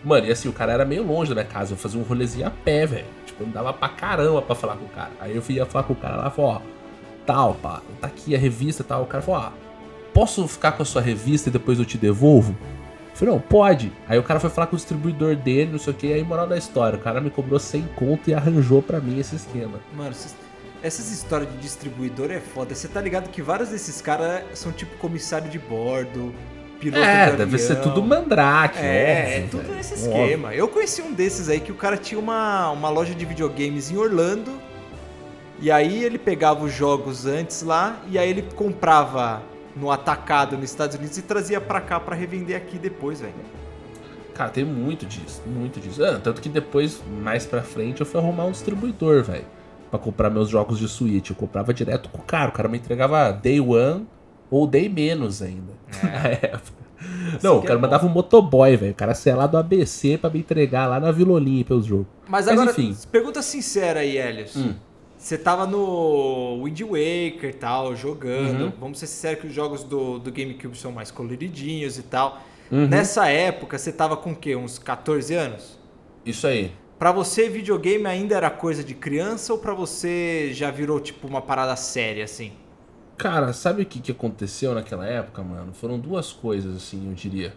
Mano, e assim, o cara era meio longe da minha casa. Eu fazia um rolezinho a pé, velho. Tipo, eu dava pra caramba pra falar com o cara. Aí eu fui ia falar com o cara lá e falei, ó, tal, pá, tá aqui a revista e tal. O cara falou, ó, posso ficar com a sua revista e depois eu te devolvo? Eu falei, não, pode. Aí o cara foi falar com o distribuidor dele, não sei o que. Aí, moral da história, o cara me cobrou 100 conto e arranjou pra mim esse esquema. Mano, essas, histórias de distribuidor é foda. Você tá ligado que vários desses caras são tipo comissário de bordo, piloto É, de deve avião. ser tudo mandrake, É, óbvio, é tudo velho. nesse Óbvio. esquema. Eu conheci um desses aí que o cara tinha uma, uma loja de videogames em Orlando. E aí ele pegava os jogos antes lá e aí ele comprava no atacado nos Estados Unidos e trazia pra cá pra revender aqui depois, velho. Cara, tem muito disso, muito disso. Ah, tanto que depois, mais pra frente, eu fui arrumar um distribuidor, velho. Pra comprar meus jogos de Switch. Eu comprava direto com o cara. O cara me entregava Day One ou Day menos ainda. Na época. Não, o que cara é mandava um motoboy, velho. O cara saia lá do ABC pra me entregar lá na Vila Olímpia os jogos. Mas Mas agora, enfim. pergunta sincera aí, Helios. Hum. Você tava no Wind Waker e tal, jogando. Uhum. Vamos ser sinceros que os jogos do, do GameCube são mais coloridinhos e tal. Uhum. Nessa época, você tava com o quê? Uns 14 anos? Isso aí. Pra você, videogame ainda era coisa de criança ou pra você já virou tipo uma parada séria assim? Cara, sabe o que, que aconteceu naquela época, mano? Foram duas coisas, assim, eu diria.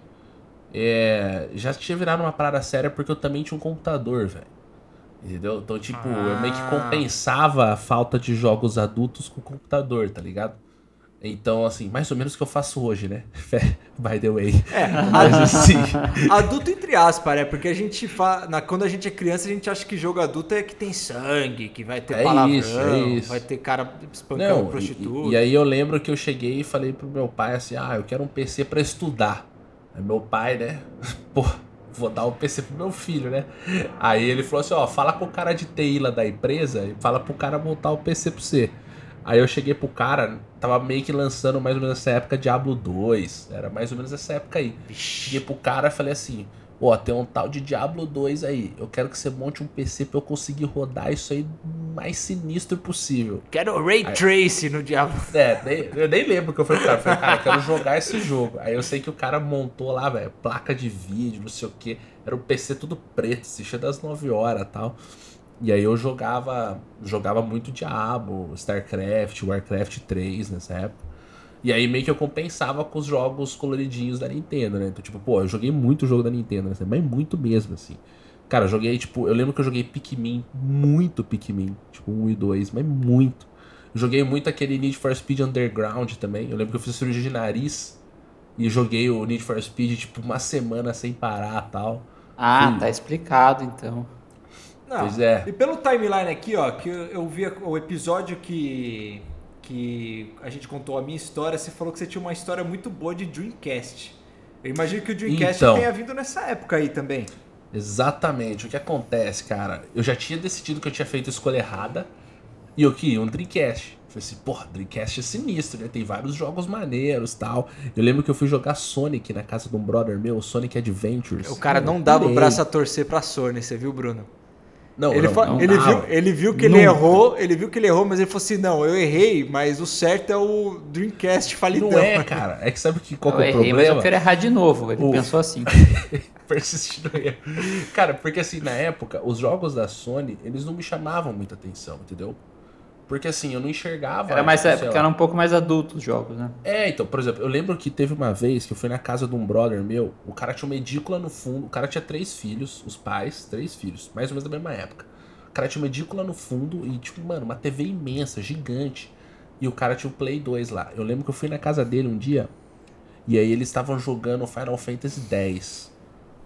É, já tinha virado uma parada séria porque eu também tinha um computador, velho. Entendeu? Então, tipo, eu meio que Ah. compensava a falta de jogos adultos com o computador, tá ligado? Então, assim, mais ou menos o que eu faço hoje, né? By the way. É, Mas assim. adulto entre aspas, né? Porque a gente fa... Na, quando a gente é criança, a gente acha que jogo adulto é que tem sangue, que vai ter É palavrão, isso, é isso. vai ter cara espancando Não, prostituta. e, e aí eu lembro que eu cheguei e falei pro meu pai assim: ah, eu quero um PC pra estudar. Aí meu pai, né? Pô, vou dar um PC pro meu filho, né? Aí ele falou assim: ó, fala com o cara de TI lá da empresa e fala pro cara montar o PC pra você. Aí eu cheguei pro cara, tava meio que lançando mais ou menos nessa época Diablo 2. Era mais ou menos essa época aí. Cheguei pro cara e falei assim: Ó, tem um tal de Diablo 2 aí. Eu quero que você monte um PC pra eu conseguir rodar isso aí o mais sinistro possível. Quero Ray Trace no Diablo. É, nem- eu nem lembro que eu falei cara. Eu falei, cara, eu quero jogar esse jogo. Aí eu sei que o cara montou lá, velho, placa de vídeo, não sei o que. Era um PC tudo preto, assistia das 9 horas e tal. E aí eu jogava, jogava muito Diablo, StarCraft, Warcraft 3 nessa época. E aí meio que eu compensava com os jogos coloridinhos da Nintendo, né? Então, tipo, pô, eu joguei muito jogo da Nintendo, né? mas muito mesmo, assim. Cara, eu joguei, tipo, eu lembro que eu joguei Pikmin, muito Pikmin, tipo, 1 e 2, mas muito. Eu joguei muito aquele Need for Speed Underground também. Eu lembro que eu fiz cirurgia de nariz e joguei o Need for Speed, tipo, uma semana sem parar tal. Ah, Fui... tá explicado então. Não, pois é. E pelo timeline aqui, ó, que eu vi o episódio que, que a gente contou a minha história, você falou que você tinha uma história muito boa de Dreamcast. Eu imagino que o Dreamcast então, tenha vindo nessa época aí também. Exatamente. O que acontece, cara? Eu já tinha decidido que eu tinha feito a escolha errada. E eu queria um Dreamcast. Eu falei assim, porra, Dreamcast é sinistro, né? Tem vários jogos maneiros tal. Eu lembro que eu fui jogar Sonic na casa de um brother meu, Sonic Adventures. O cara não dava o braço a torcer pra Sony, você viu, Bruno? Não, ele, não, não ele, viu, ele viu que ele errou, ele viu que ele errou, mas ele falou assim: não, eu errei, mas o certo é o Dreamcast falidão. Não é, cara. É que sabe que qual eu é o errei, problema? Mas eu quero errar de novo. Ele o... pensou assim. Persistir no erro. Cara, porque assim, na época, os jogos da Sony, eles não me chamavam muita atenção, entendeu? Porque assim, eu não enxergava. Era mais tipo, época, era um pouco mais adulto os jogos, né? É, então, por exemplo, eu lembro que teve uma vez que eu fui na casa de um brother meu, o cara tinha uma edícula no fundo, o cara tinha três filhos, os pais, três filhos, mais ou menos da mesma época. O cara tinha uma edícula no fundo e, tipo, mano, uma TV imensa, gigante. E o cara tinha o Play 2 lá. Eu lembro que eu fui na casa dele um dia e aí eles estavam jogando Final Fantasy X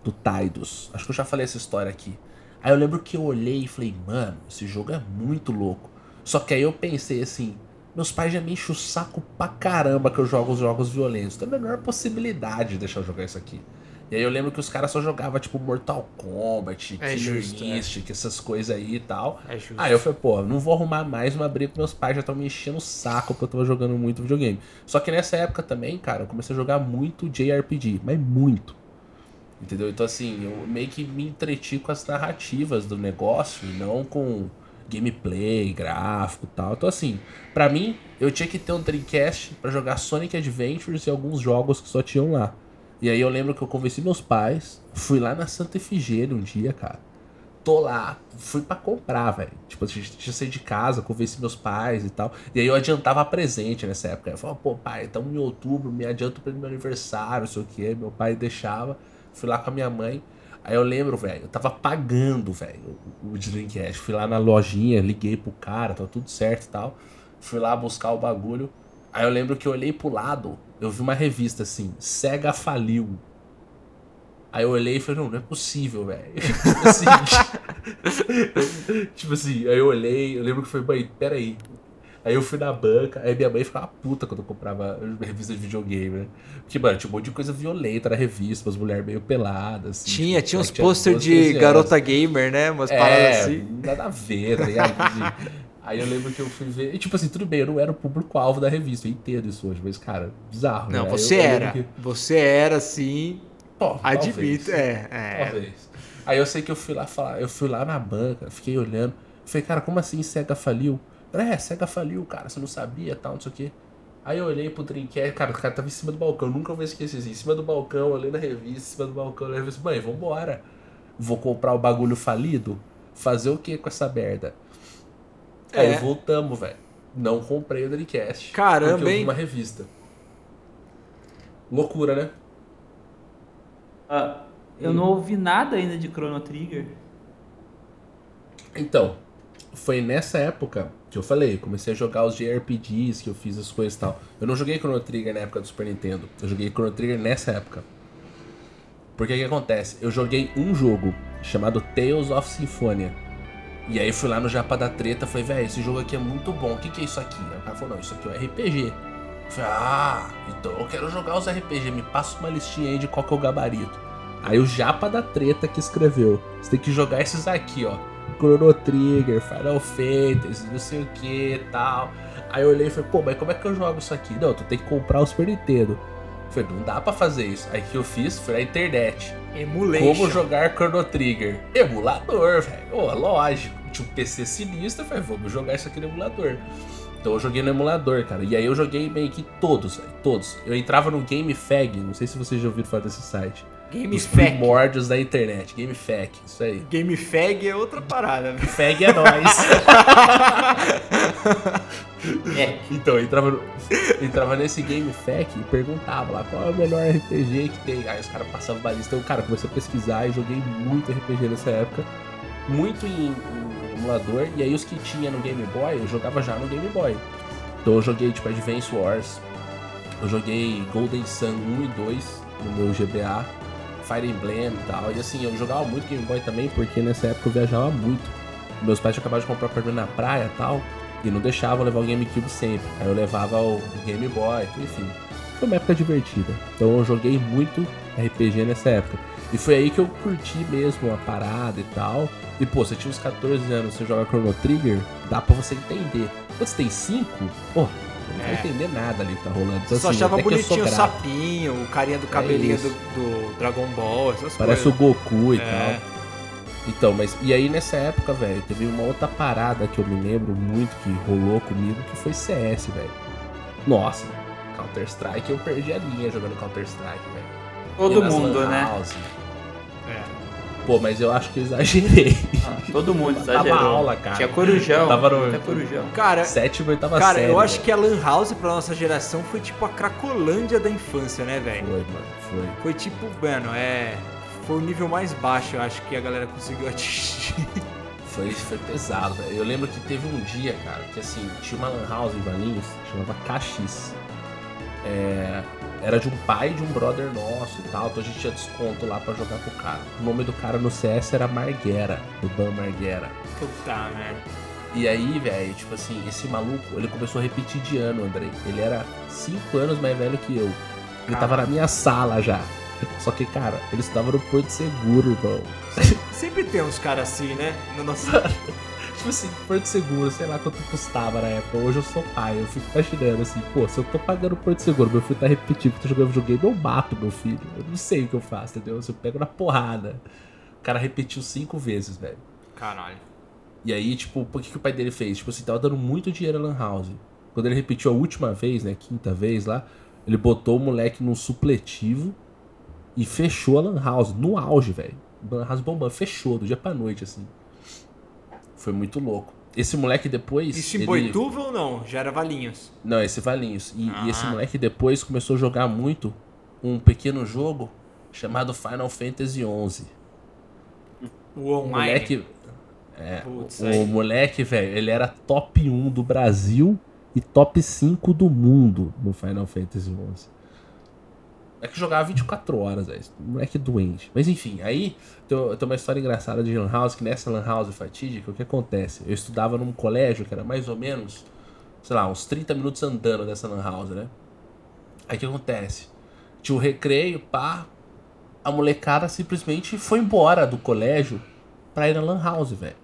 do Tidus. Acho que eu já falei essa história aqui. Aí eu lembro que eu olhei e falei, mano, esse jogo é muito louco. Só que aí eu pensei assim, meus pais já me enchem o saco pra caramba que eu jogo os jogos violentos. Tem a menor possibilidade de deixar eu jogar isso aqui. E aí eu lembro que os caras só jogavam, tipo, Mortal Kombat, é Instinct, é. essas coisas aí e tal. É justo. Aí eu falei, pô, não vou arrumar mais uma briga com meus pais já estão me enchendo o saco porque eu tava jogando muito videogame. Só que nessa época também, cara, eu comecei a jogar muito JRPG, mas muito. Entendeu? Então assim, eu meio que me entreti com as narrativas do negócio e não com gameplay, gráfico e tal. Então assim, para mim, eu tinha que ter um Dreamcast para jogar Sonic Adventures e alguns jogos que só tinham lá. E aí eu lembro que eu convenci meus pais, fui lá na Santa Efigênia um dia, cara. Tô lá, fui para comprar, velho. Tipo, tinha que sair de casa, convenci meus pais e tal. E aí eu adiantava presente nessa época. Eu falava, pô, pai, estamos em outubro, me adianto para meu aniversário, não sei o que. Meu pai deixava. Fui lá com a minha mãe. Aí eu lembro, velho, eu tava pagando, velho, o, Dreamcast. Fui lá na lojinha, liguei pro cara, tava tudo certo e tal. Fui lá buscar o bagulho. Aí eu lembro que eu olhei pro lado, eu vi uma revista assim, Sega faliu. Aí eu olhei e falei, não, não é possível, velho. tipo assim. tipo assim, aí eu olhei, eu lembro que foi, peraí. Aí eu fui na banca, aí minha mãe ficava puta quando eu comprava revista de videogame, né? Porque, mano, tinha um monte de coisa violenta na revista, umas mulheres meio peladas. Assim, tinha, tipo, tinha uns pôster de garota gamer, né? Umas é, paradas assim. Nada a ver, tá ligado? Aí eu lembro que eu fui ver. E, tipo assim, tudo bem, eu não era o público-alvo da revista, eu entendo isso hoje, mas, cara, bizarro. Não, né? você eu, era. Eu que... Você era, sim. Pô, Admito, é, é. Talvez. Aí eu sei que eu fui lá falar, eu fui lá na banca, fiquei olhando. Falei, cara, como assim Sega faliu? É, Sega faliu, cara, você não sabia, tal, não sei o quê. Aí eu olhei pro Dreamcast, cara, o cara tava em cima do balcão, nunca vou esquecer assim, em cima do balcão, olhei na revista, em cima do balcão, olhei na revista, mãe, vambora. Vou comprar o bagulho falido? Fazer o que com essa merda? É. Aí voltamos, velho. Não comprei o Dreamcast. Caramba, porque eu vi uma revista. Loucura, né? Ah, eu não ouvi nada ainda de Chrono Trigger. Então, foi nessa época que eu falei, comecei a jogar os JRPGs, que eu fiz as coisas e tal. Eu não joguei Chrono Trigger na época do Super Nintendo. Eu joguei Chrono Trigger nessa época. Porque o que acontece? Eu joguei um jogo chamado Tales of Symphonia e aí fui lá no Japa da Treta, falei, velho, esse jogo aqui é muito bom, o que, que é isso aqui? Aí o cara falou, não, isso aqui é um RPG. Eu falei, ah, então eu quero jogar os RPG, me passa uma listinha aí de qual que é o gabarito. Aí o Japa da Treta que escreveu, você tem que jogar esses aqui, ó. Chrono Trigger, Final Fantasy, não sei o que tal. Aí eu olhei e falei, pô, mas como é que eu jogo isso aqui? Não, tu tem que comprar o Super Nintendo. Falei, não dá pra fazer isso. Aí que eu fiz foi na internet. Emulation. Como jogar Chrono Trigger? Emulador, velho. Oh, lógico. Tinha um PC sinistro, falei, vamos jogar isso aqui no emulador. Então eu joguei no emulador, cara. E aí eu joguei meio que todos, velho. Todos. Eu entrava no GameFag, não sei se vocês já ouviram falar desse site. Game Os primórdios da internet. Game Fac, isso aí. Game Fag é outra parada. né? Fag é nóis. É. Então, eu entrava, eu entrava nesse Game Fac e perguntava lá qual é o melhor RPG que tem. Aí os caras passavam uma lista. Então, cara, comecei a pesquisar e joguei muito RPG nessa época. Muito em, em emulador. E aí os que tinha no Game Boy, eu jogava já no Game Boy. Então eu joguei tipo Advance Wars. Eu joguei Golden Sun 1 e 2 no meu GBA. Fire Emblem e tal. E assim, eu jogava muito Game Boy também, porque nessa época eu viajava muito. Meus pais acabado de comprar apartamento na praia e tal. E não deixavam levar o GameCube sempre. Aí eu levava o Game Boy, enfim. Foi uma época divertida. Então eu joguei muito RPG nessa época. E foi aí que eu curti mesmo a parada e tal. E pô, você tinha uns 14 anos, você joga Chrono Trigger, dá pra você entender. Quando você tem 5, pô, não vai É. entender nada ali que tá rolando. Então, só assim, achava bonitinho o sapinho, o carinha do cabelinho do, isso. do Dragon Ball, essas Parece o coisas. Goku e É. tal. Então, mas. E aí nessa época, velho, teve uma outra parada que eu me lembro muito que rolou comigo, que foi CS, velho. Nossa, Counter-Strike, eu perdi a linha jogando Counter-Strike, velho. Todo mundo, né? É. Pô, mas eu acho que eu exagerei. Ah, todo mundo Tava exagerou. aula, cara. Tinha corujão. Tava no- Até corujão. Cara, Sétima, oitava cara série. eu acho velho. que a Lan House pra nossa geração foi tipo a Cracolândia da infância, né, velho? Foi, mano, foi. Foi tipo, mano, é. Foi o nível mais baixo, eu acho que a galera conseguiu atingir. Foi, foi pesado, velho. Eu lembro que teve um dia, cara, que assim, tinha uma lan house em Valinhos, chamava KX. É, era de um pai de um brother nosso e tal, então a gente tinha desconto lá pra jogar com o cara. O nome do cara no CS era Marguera, do Ban Marguera. Puta merda. E aí, velho, tipo assim, esse maluco, ele começou a repetir de ano, Andrei. Ele era 5 anos mais velho que eu. Ele tava na minha sala já. Só que, cara, ele estudava no Porto Seguro, irmão. Sempre tem uns caras assim, né? No nosso... Tipo assim, Porto Seguro, sei lá quanto custava na época. Hoje eu sou pai, eu fico imaginando assim, pô, se eu tô pagando Porto Seguro, meu filho tá repetindo que tá jogando videogame, eu mato meu filho. Eu não sei o que eu faço, entendeu? Se eu pego na porrada. O cara repetiu cinco vezes, velho. Caralho. E aí, tipo, por que, que o pai dele fez? Tipo assim, tava dando muito dinheiro a Lan House. Quando ele repetiu a última vez, né, quinta vez lá, ele botou o moleque num supletivo e fechou a Lan House, no auge, velho. Lan House bombando, fechou, do dia pra noite, assim. Foi muito louco. Esse moleque depois. Isso em ele... Boituva ou não? Já era Valinhos. Não, esse Valinhos. E, Ah. e esse moleque depois começou a jogar muito um pequeno jogo chamado Final Fantasy XI. O O online. moleque. É, Putz, o aí. moleque, velho, ele era top 1 do Brasil e top 5 do mundo no Final Fantasy XI. É que jogava 24 horas, velho. Moleque doente. Mas enfim, aí tem, uma história engraçada de Lan House, que nessa Lan House fatídica, o que acontece? Eu estudava num colégio que era mais ou menos, sei lá, uns 30 minutos andando dessa Lan House, né? Aí o que acontece? Tinha o recreio, pá. A molecada simplesmente foi embora do colégio pra ir na Lan House, velho.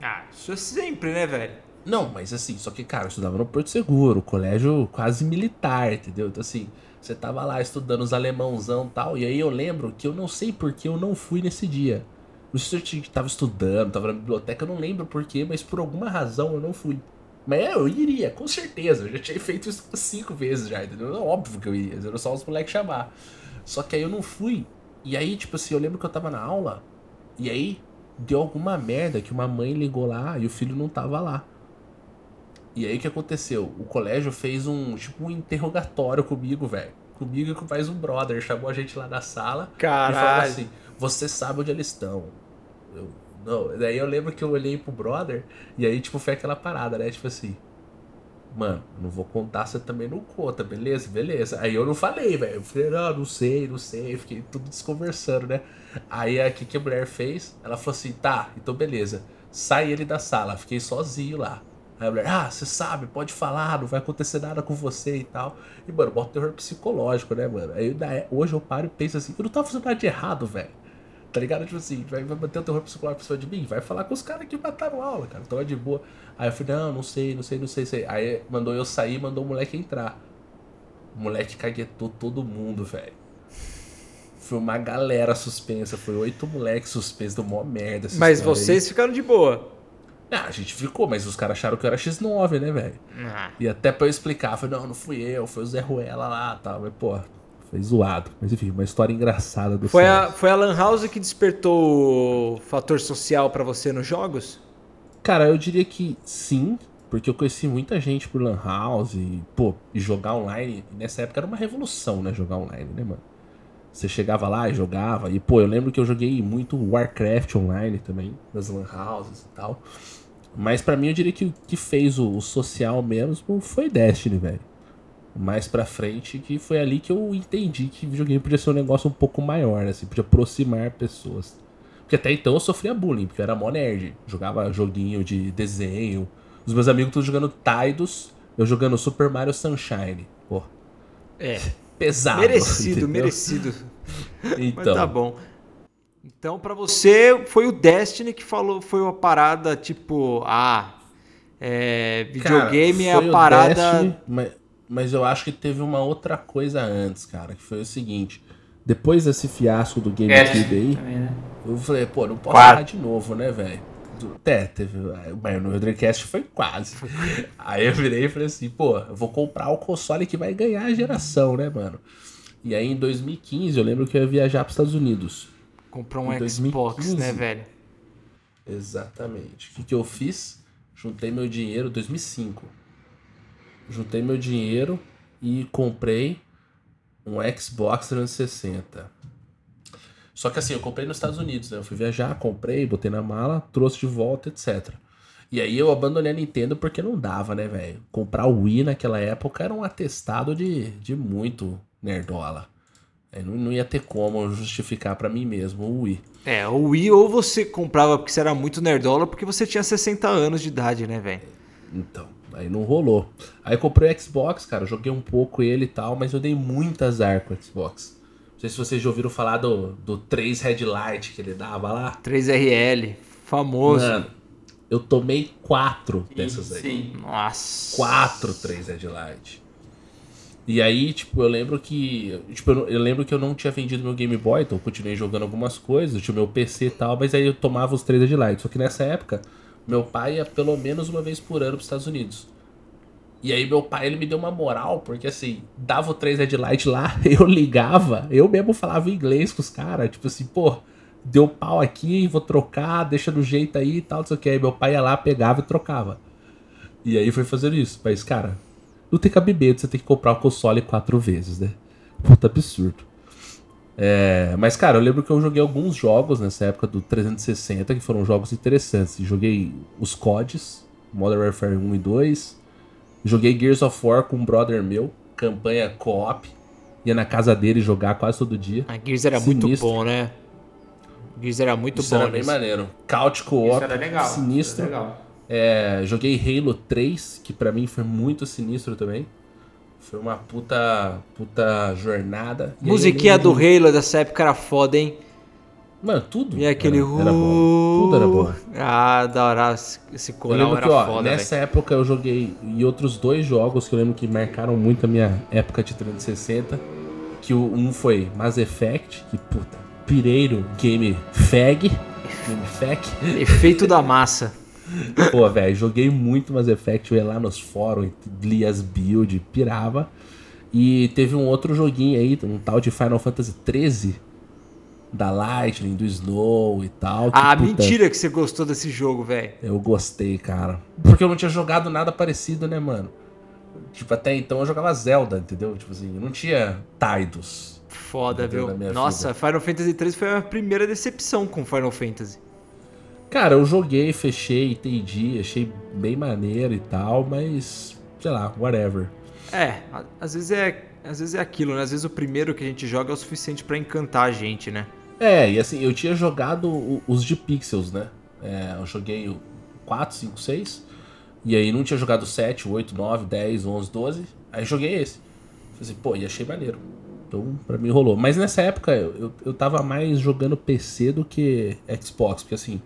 Ah, isso é sempre, né, velho? Não, mas assim, só que, cara, eu estudava no Porto Seguro, colégio quase militar, entendeu? Então, assim, você tava lá estudando os alemãozão tal, e aí eu lembro que eu não sei por que eu não fui nesse dia. Não sei se eu tava estudando, tava na biblioteca, eu não lembro por quê, mas por alguma razão eu não fui. Mas eu iria, com certeza, eu já tinha feito isso cinco vezes já, entendeu? É óbvio que eu iria, era só os moleques chamar. Só que aí eu não fui, e aí, tipo assim, eu lembro que eu tava na aula, e aí deu alguma merda que uma mãe ligou lá e o filho não tava lá. E aí o que aconteceu? O colégio fez um tipo um interrogatório comigo, velho. Comigo e com mais um brother. Chamou a gente lá na sala e falou Caralho. assim: Você sabe onde eles estão. Eu, não. Daí eu lembro que eu olhei pro brother e aí, tipo, foi aquela parada, né? Tipo assim. Mano, não vou contar, você também não conta, beleza? Beleza. Aí eu não falei, velho. Eu falei, não, não sei, não sei. Fiquei tudo desconversando, né? Aí o que, que a mulher fez? Ela falou assim: tá, então beleza. Sai ele da sala. Fiquei sozinho lá. Aí a mulher, ah, você sabe, pode falar, não vai acontecer nada com você e tal. E, mano, bota terror psicológico, né, mano? Aí da- hoje eu paro e penso assim, eu não tava fazendo nada de errado, velho. Tá ligado? Tipo assim, vai, vai manter o terror psicológico pra cima de mim? Vai falar com os caras que mataram aula, cara. Tava de boa. Aí eu falei, não, não sei, não sei, não sei, sei. Aí mandou eu sair mandou o moleque entrar. O moleque caguetou todo mundo, velho. Foi uma galera suspensa, foi oito moleques suspensos, deu mó merda. Mas história aí. vocês ficaram de boa. Ah, a gente ficou, mas os caras acharam que eu era X9, né, velho? Ah. E até pra eu explicar, eu falei, não, não fui eu, foi o Zé Ruela lá tal. Mas, pô, Foi zoado. Mas enfim, uma história engraçada do Foi a, foi a Lan House que despertou o fator social pra você nos jogos? Cara, eu diria que sim, porque eu conheci muita gente por Lan House e, pô, e jogar online. Nessa época era uma revolução, né? Jogar online, né, mano? Você chegava lá e jogava. E, pô, eu lembro que eu joguei muito Warcraft online também, nas Lan Houses e tal. Mas pra mim eu diria que o que fez o, o social mesmo foi Destiny, velho. Mais pra frente, que foi ali que eu entendi que videogame podia ser um negócio um pouco maior, assim, podia aproximar pessoas. Porque até então eu sofria bullying, porque eu era mó nerd. Jogava joguinho de desenho. Os meus amigos todos jogando Tidus, eu jogando Super Mario Sunshine. Pô, É. pesado. merecido, entendeu? merecido. Mas Então, tá bom. Então, pra você, foi o Destiny que falou, foi uma parada tipo, ah, é, videogame é Cara, foi a o parada. Destiny, mas, mas eu acho que teve uma outra coisa antes, cara, que foi o seguinte. Depois desse fiasco do GameCube aí, Também, né? eu falei, pô, não posso Quatro. errar de novo, né, velho? Até, teve. Mas no Dreamcast foi quase. Aí eu virei e falei assim, pô, eu vou comprar o console que vai ganhar a geração, né, mano? E aí em 2015 eu lembro que eu ia viajar para os Estados Unidos. Comprou um Em Xbox, 2015. né, velho? Exatamente. O que, que eu fiz? Juntei meu dinheiro, 2005. Juntei meu dinheiro e comprei um Xbox 360. Só que assim, eu comprei nos Estados Unidos, né? Eu fui viajar, comprei, botei na mala, trouxe de volta, etc. E aí eu abandonei a Nintendo porque não dava, né, velho? Comprar o Wii naquela época era um atestado de, de muito nerdola. Aí não, não ia ter como justificar pra mim mesmo o Wii. É, o Wii ou você comprava porque você era muito nerdola porque você tinha 60 anos de idade, né, velho? Então, aí não rolou. Aí eu comprei o Xbox, cara, joguei um pouco ele e tal, mas eu dei muito azar com o Xbox. Não sei se vocês já ouviram falar do, do 3 Headlight que ele dava lá. 3RL, famoso. Mano, eu tomei quatro dessas aí. Sim. Nossa. Quatro 3 Headlight. E aí, tipo, eu lembro que. Tipo, eu, eu lembro que eu não tinha vendido meu Game Boy, então eu continuei jogando algumas coisas, tinha meu PC e tal, mas aí eu tomava os 3 Headlight. Só que nessa época, meu pai ia pelo menos uma vez por ano pros Estados Unidos. E aí meu pai, ele me deu uma moral, porque assim, dava o 3 Headlight lá, eu ligava, eu mesmo falava inglês com os caras, tipo assim, pô, deu pau aqui, vou trocar, deixa do jeito aí e tal, não sei o que. Aí meu pai ia lá, pegava e trocava. E aí foi fazendo isso. Mas, cara, não tem cabimento você ter que comprar o console quatro vezes, né? Puta absurdo. É, mas, cara, eu lembro que eu joguei alguns jogos nessa época do 360 que foram jogos interessantes. Joguei os CODs, Modern Warfare 1 e 2. Joguei Gears of War com um brother meu, campanha co-op. Ia na casa dele jogar quase todo dia. A Gears era muito Sinistro. bom, né? Gears era muito Isso bom. era bem maneiro. Couch co-op, sinistro. Era legal. É, joguei Halo 3, que pra mim foi muito sinistro também. Foi uma puta, puta jornada. E aí Musiquinha lembro do Halo dessa época era foda, hein? Mano, tudo. E aquele. era, era bom. Tudo era bom. Ah, da hora. Esse coral era que, ó, foda, nessa velho. época eu joguei e outros dois jogos que eu lembro que marcaram muito a minha época de 360. Que o, um foi Mass Effect, que puta, pireiro, game fag. Game fag. Efeito da massa. Pô, velho, joguei muito Mass Effect, eu ia lá nos fóruns, lia as build, pirava. E teve um outro joguinho aí, um tal de Final Fantasy XIII, da Lightning, do Snow e tal. que, Ah, puta, mentira que você gostou desse jogo, velho. Eu gostei, cara. Porque eu não tinha jogado nada parecido, né, mano? Tipo, até então eu jogava Zelda, entendeu? Tipo assim, não tinha Tidus. Foda, viu? Nossa, Final Fantasy 3 foi a minha primeira decepção com Final Fantasy. Cara, eu joguei, fechei, entendi, achei bem maneiro e tal, mas sei lá, whatever. É, às vezes é, às vezes é aquilo, né? Às vezes o primeiro que a gente joga é o suficiente pra encantar a gente, né? É, e assim, eu tinha jogado os de pixels, né? É, eu joguei o 4, 5, 6. E aí não tinha jogado 7, 8, 9, 10, 11, 12. Aí joguei esse. Falei assim, pô, e achei maneiro. Então, pra mim rolou. Mas nessa época eu, eu, eu tava mais jogando PC do que Xbox, porque assim,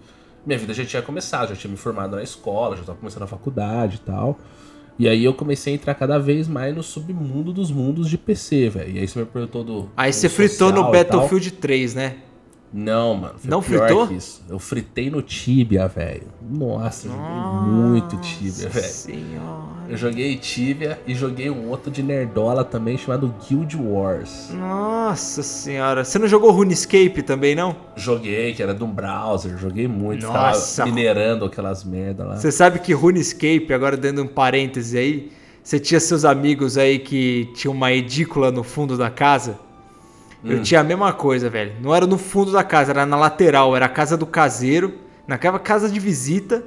minha vida já tinha começado, já tinha me formado na escola, já tava começando a faculdade e tal. E aí eu comecei a entrar cada vez mais no submundo dos mundos de PC, velho. E aí você me perguntou do. Aí você fritou no. Battlefield 3, né? Não, mano. Foi Não pior fritou? que isso. Eu fritei no Tibia, velho. Nossa, eu joguei muito Tibia, velho. Senhora. Eu joguei Tibia e joguei um outro de Nerdola também chamado Guild Wars. Nossa senhora. Você não jogou RuneScape também, não? Joguei, que era de um browser, joguei muito. Nossa. Minerando aquelas merda lá. Você sabe que RuneScape, agora dando um parêntese aí, você tinha seus amigos aí que tinham uma edícula no fundo da casa? Eu Hum. tinha a mesma coisa, velho. Não era no fundo da casa, era na lateral, era a casa do caseiro, naquela casa de visita.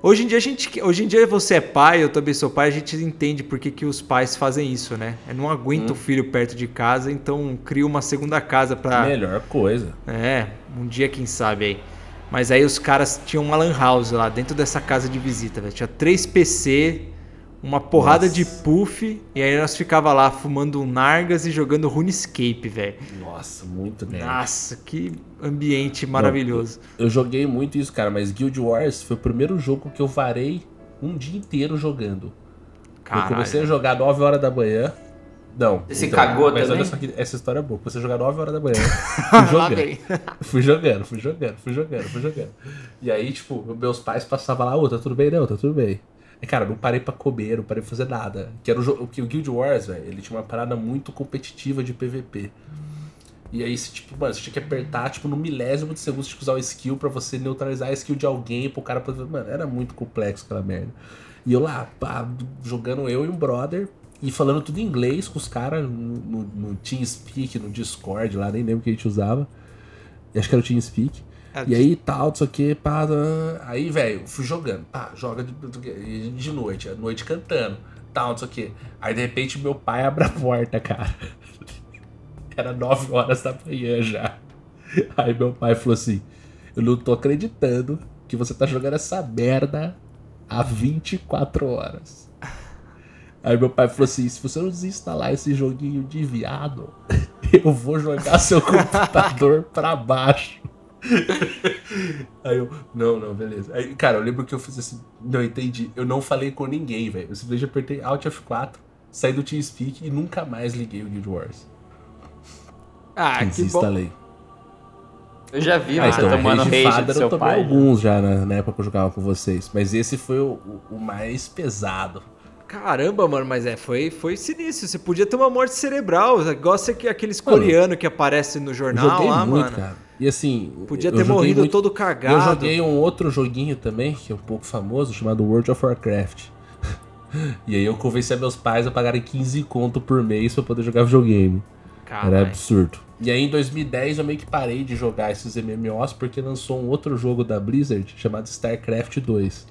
Hoje em dia a gente, hoje em dia você é pai, eu também sou pai, a gente entende por que, que os pais fazem isso, né? Eu não aguento o filho perto de casa, então cria uma segunda casa pra Melhor coisa. é, um dia quem sabe aí. Mas aí os caras tinham uma lan house lá dentro dessa casa de visita, velho. Tinha três PC, uma porrada Nossa. de puff, e aí nós ficava lá fumando um nargas e jogando RuneScape, velho. Nossa, muito nerd. Nossa, que ambiente maravilhoso. Eu joguei muito isso, cara, mas Guild Wars foi o primeiro jogo que eu varei um dia inteiro jogando. Caralho. Eu comecei a jogar 9 horas da manhã. Não. Você cagou mas também? olha só que essa história é boa. Comecei a jogar 9 horas da manhã. Fui jogando. fui jogando, fui jogando, fui jogando, fui jogando. E aí, tipo, meus pais passavam lá, ô, tá tudo bem? Não, tá tudo bem. E, cara, não parei pra comer, não parei pra fazer nada. Que era o jogo. Que o Guild Wars, velho, ele tinha uma parada muito competitiva de PVP. E aí, você, tipo, mano, você tinha que apertar, tipo, no milésimo de segundo, você tinha que usar o skill pra você neutralizar a skill de alguém, pro cara poder. Mano, era muito complexo aquela merda. E eu lá, pá, jogando eu e um brother, e falando tudo em inglês com os caras no, no, no TeamSpeak, no Discord lá, nem lembro o que a gente usava. Acho que era o TeamSpeak. É, E aí tal, não sei o que, pá. tá. Aí, velho, fui jogando. Pá, joga de, de, noite, à noite cantando, tal, não sei o que. Aí de repente meu pai abre a porta, cara. Era 9 horas da manhã já. Aí meu pai falou assim: Eu não tô acreditando que você tá jogando essa merda há 24 horas. Aí meu pai falou assim: se você não desinstalar esse joguinho de viado, eu vou jogar seu computador pra baixo. Aí eu, não, não, beleza. Aí, cara, eu lembro que eu fiz assim, não entendi. Eu não falei com ninguém, velho. Eu simplesmente apertei Alt F4, saí do TeamSpeak e nunca mais liguei o Guild Wars. Ah, que bom. Desinstalei. Eu já vi Ah, você então, tomando Rage rage do Father eu seu tomei pai. alguns já na, na época que eu jogava com vocês. Mas esse foi o, o- o mais pesado. Caramba, mano, mas é, foi, foi sinistro. Você podia ter uma morte cerebral. Gosta que aqueles coreanos que aparecem no jornal lá, muito, mano. cara. E assim. Podia eu ter morrido muito- todo Eu cagado. joguei um outro joguinho também, que é um pouco famoso, chamado World of Warcraft. e aí eu convenci a meus pais a pagarem 15 conto por mês pra poder jogar videogame. Era Caralho. absurdo. E aí em 2010 eu meio que parei de jogar esses MMOs porque lançou um outro jogo da Blizzard chamado StarCraft 2.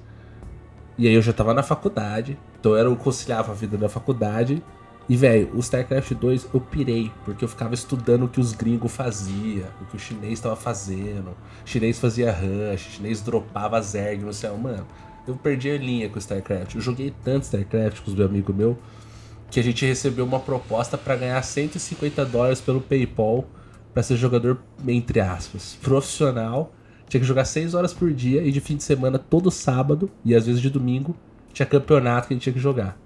E aí eu já tava na faculdade, então eu conciliava a vida da faculdade. E, velho, o StarCraft 2 eu pirei, porque eu ficava estudando o que os gringos faziam, o que o chinês tava fazendo. O chinês fazia rush, o chinês dropava Zerg no céu. Mano, eu perdi a linha com o StarCraft. Eu joguei tanto StarCraft com os meus amigos meus que a gente recebeu uma proposta pra ganhar 150 dólares pelo PayPal pra ser jogador, entre aspas, profissional. Tinha que jogar 6 horas por dia e de fim de semana, todo sábado e às vezes de domingo, tinha campeonato que a gente tinha que jogar.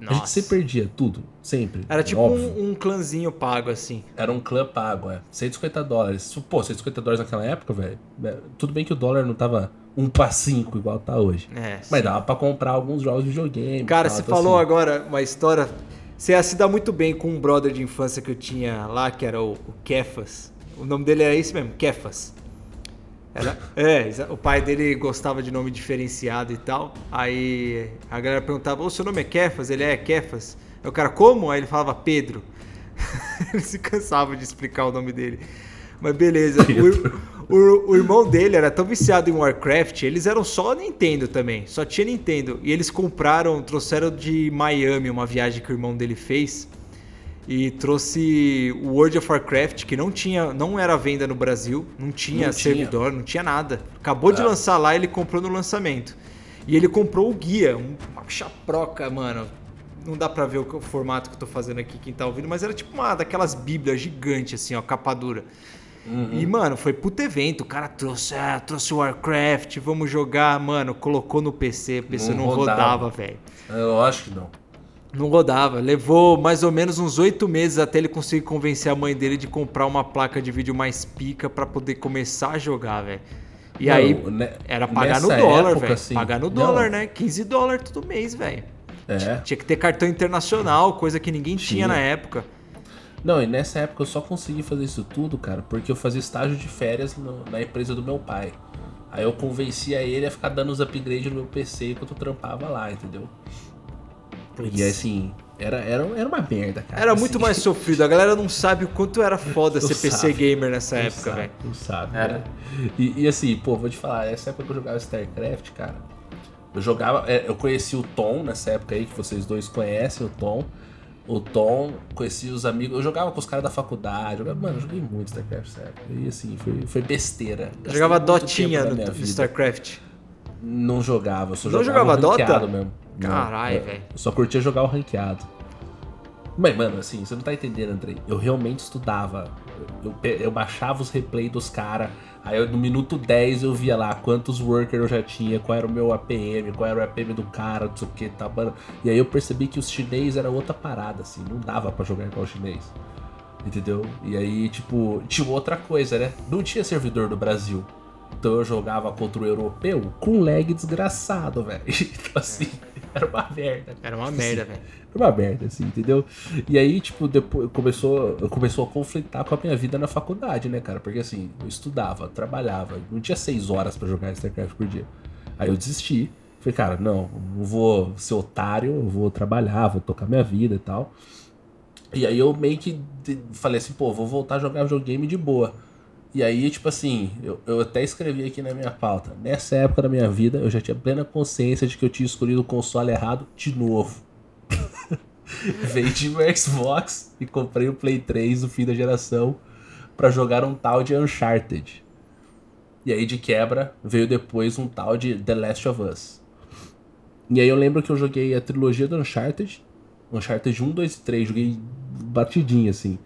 A gente Nossa. sempre perdia, tudo, sempre. Era tipo óbvio. um, um clãzinho pago, assim. Era um clã pago, é. 150 dólares. Pô, 150 dólares naquela época, velho. é, Tudo bem que o dólar não tava 1 pra 5 igual tá hoje. É, Mas sim. dava pra comprar alguns jogos de videogame. Cara, você então, falou assim, agora uma história. Você se dar muito bem com um brother de infância que eu tinha lá, que era o, o Kefas. O nome dele era esse mesmo, Kefas. Era, é, o pai dele gostava de nome diferenciado e tal. Aí a galera perguntava: Ô, seu nome é Kefas? Ele é Kefas. Aí o cara, como? Aí ele falava Pedro. ele se cansava de explicar o nome dele. Mas beleza. O, o- o irmão dele era tão viciado em Warcraft, eles eram só Nintendo também, só tinha Nintendo. E eles compraram, trouxeram de Miami uma viagem que o irmão dele fez. E trouxe o World of Warcraft, que não tinha, não era venda no Brasil, não tinha Não tinha. servidor, não tinha nada. Acabou de É. lançar lá, ele comprou no lançamento. E ele comprou o guia, um- uma chaproca, mano. Não dá pra ver o, formato que eu tô fazendo aqui, quem tá ouvindo, mas era tipo uma daquelas bíblias gigantes, assim, ó, capa dura. Uhum. E, mano, foi puto evento. O cara trouxe, ah, trouxe Warcraft, vamos jogar. Mano, colocou no PC, o PC não, Não rodava, rodava. velho. Eu acho que não. Não rodava. Levou mais ou menos uns oito meses até ele conseguir convencer a mãe dele de comprar uma placa de vídeo mais pica pra poder começar a jogar, velho. E Não, aí né, era pagar no dólar, velho. assim, pagar no não. dólar, né? 15 dólares todo mês, velho. É. Tinha que ter cartão internacional, coisa que ninguém tinha, Tinha. na época. Não, e nessa época eu só consegui fazer isso tudo, cara, porque eu fazia estágio de férias no- na empresa do meu pai. Aí eu convencia ele a ficar dando os upgrades no meu PC enquanto eu trampava lá, entendeu? E assim, era, era, era uma merda, cara. Era assim. muito mais sofrido. A galera não sabe o quanto era foda ser PC gamer nessa Não época, sabe, velho. Não sabe, Era. né? E, e assim, pô, vou te falar, essa época que eu jogava StarCraft, cara, eu jogava. é, Eu conheci o Tom nessa época aí, que vocês dois conhecem o Tom. O Tom, conheci os amigos. Eu jogava com os caras da faculdade. Jogava, mano, eu joguei muito StarCraft nessa época. E assim, foi, foi besteira. Eu jogava Dotinha no, no. StarCraft. Não jogava, eu só Não jogava, jogava Dota? mesmo. Caralho, eu- velho. Eu só curtia jogar o ranqueado. Mas, mano, assim, você não tá entendendo, Andrei. Eu realmente estudava. Eu, eu baixava os replays dos caras. Aí eu, no minuto 10 eu via lá quantos workers eu já tinha, qual era o meu APM, qual era o APM do cara, não sei o que, tá, mano. E aí eu percebi que os chinês era outra parada, assim, não dava pra jogar igual o chinês. Entendeu? E aí, tipo, tinha outra coisa, né? Não tinha servidor do Brasil. Então eu jogava contra o europeu com lag desgraçado, velho. Então assim, era uma merda. Era uma merda, velho. Era uma merda, assim, entendeu? E aí, tipo, depois começou, começou a conflitar com a minha vida na faculdade, né, cara? Porque assim, eu estudava, trabalhava, não tinha seis horas pra jogar StarCraft por dia. Aí eu desisti. Falei, cara, não, não vou ser otário, eu vou trabalhar, vou tocar minha vida e tal. E aí eu meio que falei assim, pô, vou voltar a jogar videogame de boa. E aí, tipo assim, eu, eu até escrevi aqui na minha pauta. Nessa época da minha vida, eu já tinha plena consciência de que eu tinha escolhido o console errado de novo. Vendi meu Xbox e comprei o Play 3 no fim da geração pra jogar um tal de Uncharted. E aí, de quebra, veio depois um tal de The Last of Us. E aí eu lembro que eu joguei a trilogia do Uncharted. Uncharted 1, 2 e 3. Joguei batidinho, assim.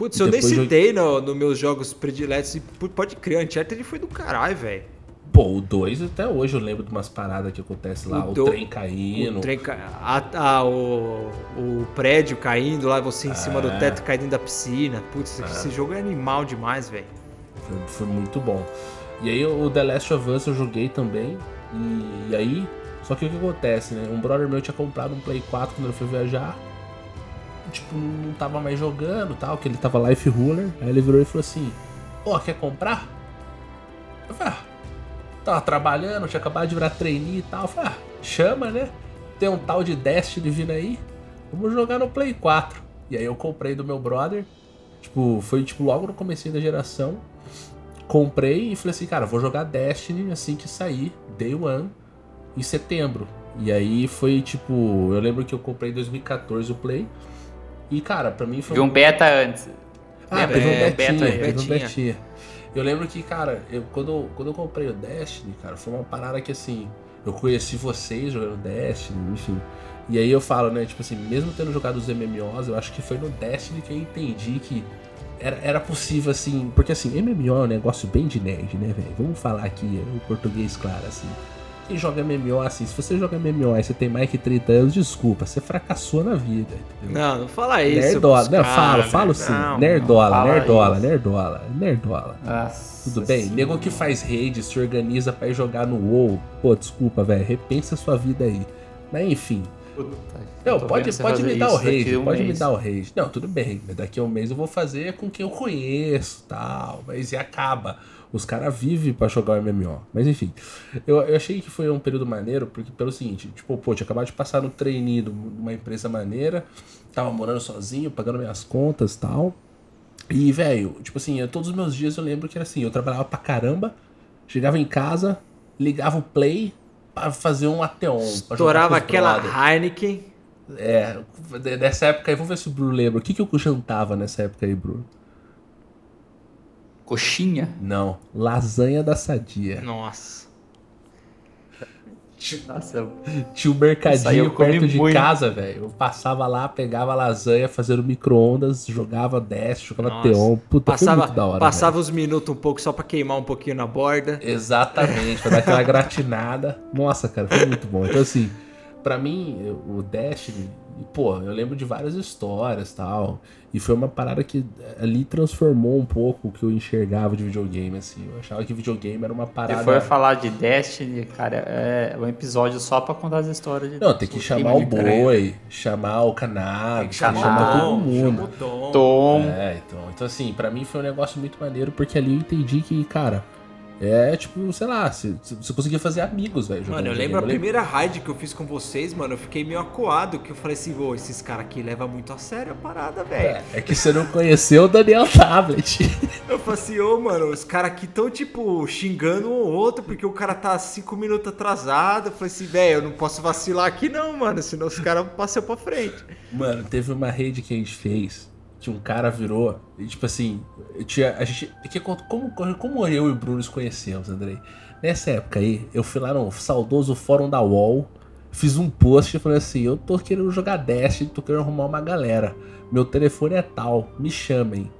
Putz, eu nem eu- citei no- nos meus jogos prediletos. E pode crer, Uncharted foi do caralho, velho. Pô, o 2 até hoje eu lembro de umas paradas que acontecem lá. O O, do- trem caindo. O, trem ca- o, o prédio caindo lá, você em cima do É. teto caindo da piscina. Putz, esse jogo é animal demais, velho. Foi, foi muito bom. E aí o The Last of Us eu joguei também. E, e aí. Só que o que acontece, né? Um brother meu tinha comprado um Play 4 quando ele foi viajar. Tipo, não tava mais jogando tal, que ele tava Life Ruler. Aí ele virou e falou assim: Ó, quer comprar? Eu falei, ah, tava trabalhando, tinha acabado de virar trainee e tal. Eu falei, ah, chama, né? Tem um tal de Destiny vindo aí. Vamos jogar no Play 4. E aí eu comprei do meu brother. Tipo, foi tipo logo no começo da geração. Comprei e falei assim, cara, vou jogar Destiny assim que sair, Day One, em setembro. E aí foi tipo, eu lembro que eu comprei em 2014 o Play. E cara, pra mim foi Vi um beta antes. ah, teve um É, betinha, beta teve um betinha. Eu lembro que, cara, eu, quando, quando eu comprei o Destiny, cara, foi uma parada que assim, eu conheci vocês jogando Destiny, enfim. E aí eu falo, né, tipo assim, mesmo tendo jogado os MMOs, eu acho que foi no Destiny que eu entendi que era, era possível, assim, porque assim, MMO é um negócio bem de nerd, né, velho? Vamos falar aqui o português claro, assim. Quem joga MMO, assim, se você joga MMO e você tem mais que 30 anos, desculpa, você fracassou na vida, entendeu? Não, não fala isso. Nerdola. Não, falo, né? falo sim. Não, nerdola, fala nerdola, isso. nerdola, nerdola. Nossa Tudo bem? senhora. Nego que faz raid, se organiza pra ir jogar no WoW. Pô, desculpa, velho. Repensa a sua vida aí. Mas enfim. Não, pode, pode me dar o raid, um pode me mês. dar o raid. Não, tudo bem. mas Daqui a um mês eu vou fazer com quem eu conheço tal. Mas e acaba. Os caras vivem pra jogar o MMO. Mas enfim. Eu, eu achei que foi um período maneiro, porque pelo seguinte, tipo, pô, tinha acabado de passar no trainee de uma empresa maneira. Tava morando sozinho, pagando minhas contas tal. E, velho, tipo assim, eu- todos os meus dias eu lembro que era assim, eu trabalhava pra caramba, chegava em casa, ligava o play pra fazer um Ateon. Estourava aquela. Heineken. É, de- dessa época aí, vamos ver se o Bruno lembra. O que, que eu jantava nessa época aí, Bruno? Coxinha? Não, lasanha da sadia. Nossa. Nossa, Tinha um mercadinho perto de muito. casa, velho. Eu passava lá, pegava lasanha, fazendo micro-ondas, jogava Dash, jogava Nossa. Teon. Puta, Passava, muito da hora. passava os minutos um pouco só pra queimar um pouquinho na borda. Exatamente, pra dar aquela gratinada. Nossa, cara, foi muito bom. Então, assim, pra mim, o Destiny, pô, eu lembro de várias histórias tal. E foi uma parada que ali transformou um pouco o que eu enxergava de videogame, assim. Eu achava que videogame era uma parada. Se for falar de Destiny, cara, é um episódio só pra contar as histórias de Não, tem que chamar o Boi, chamar o que chamar, chamar todo mundo. Tom. Tom. É, então, então assim, pra mim foi um negócio muito maneiro, porque ali eu entendi que, cara, é tipo, sei lá, você, você conseguia fazer amigos, velho. Mano, eu lembro a primeira raid que eu fiz com vocês, mano, eu fiquei meio acuado, que eu falei assim, ô, esses caras aqui levam muito a sério a parada, velho. É, é, que você não conheceu o Daniel Tablet. eu falei assim, ô, mano, os caras aqui tão, tipo, xingando um ou outro, porque o cara tá cinco minutos atrasado. Eu falei assim, velho, eu não posso vacilar aqui não, mano, senão os caras passam pra frente. Mano, teve uma rede que a gente fez que um cara virou. E, tipo assim, tinha, a gente. Que, como, como eu e o Bruno nos conhecemos, Andrei? Nessa época aí, eu fui lá no saudoso fórum da UOL, fiz um post falando assim: eu tô querendo jogar Dash, tô querendo arrumar uma galera. Meu telefone é tal, me chamem.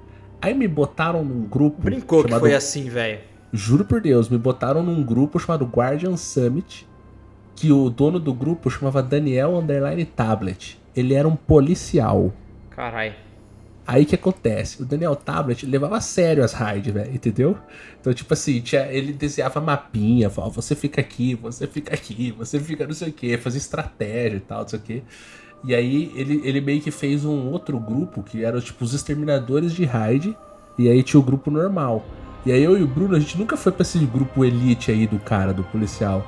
Aí me botaram num grupo. Brincou chamado, que foi assim, velho. Juro por Deus, me botaram num grupo chamado Guardian Summit. Que o dono do grupo chamava Daniel Underline Tablet. Ele era um policial. Caralho. Aí que acontece? O Daniel Tablet levava a sério as raids, velho, entendeu? Então, tipo assim, tinha, ele desenhava mapinha, falava, você fica aqui, você fica aqui, você fica não sei o que, fazia estratégia e tal, não sei o que. E aí ele, ele meio que fez um outro grupo que era tipo os exterminadores de raid, e aí tinha o grupo normal. E aí eu e o Bruno, a gente nunca foi pra esse grupo elite aí do cara, do policial.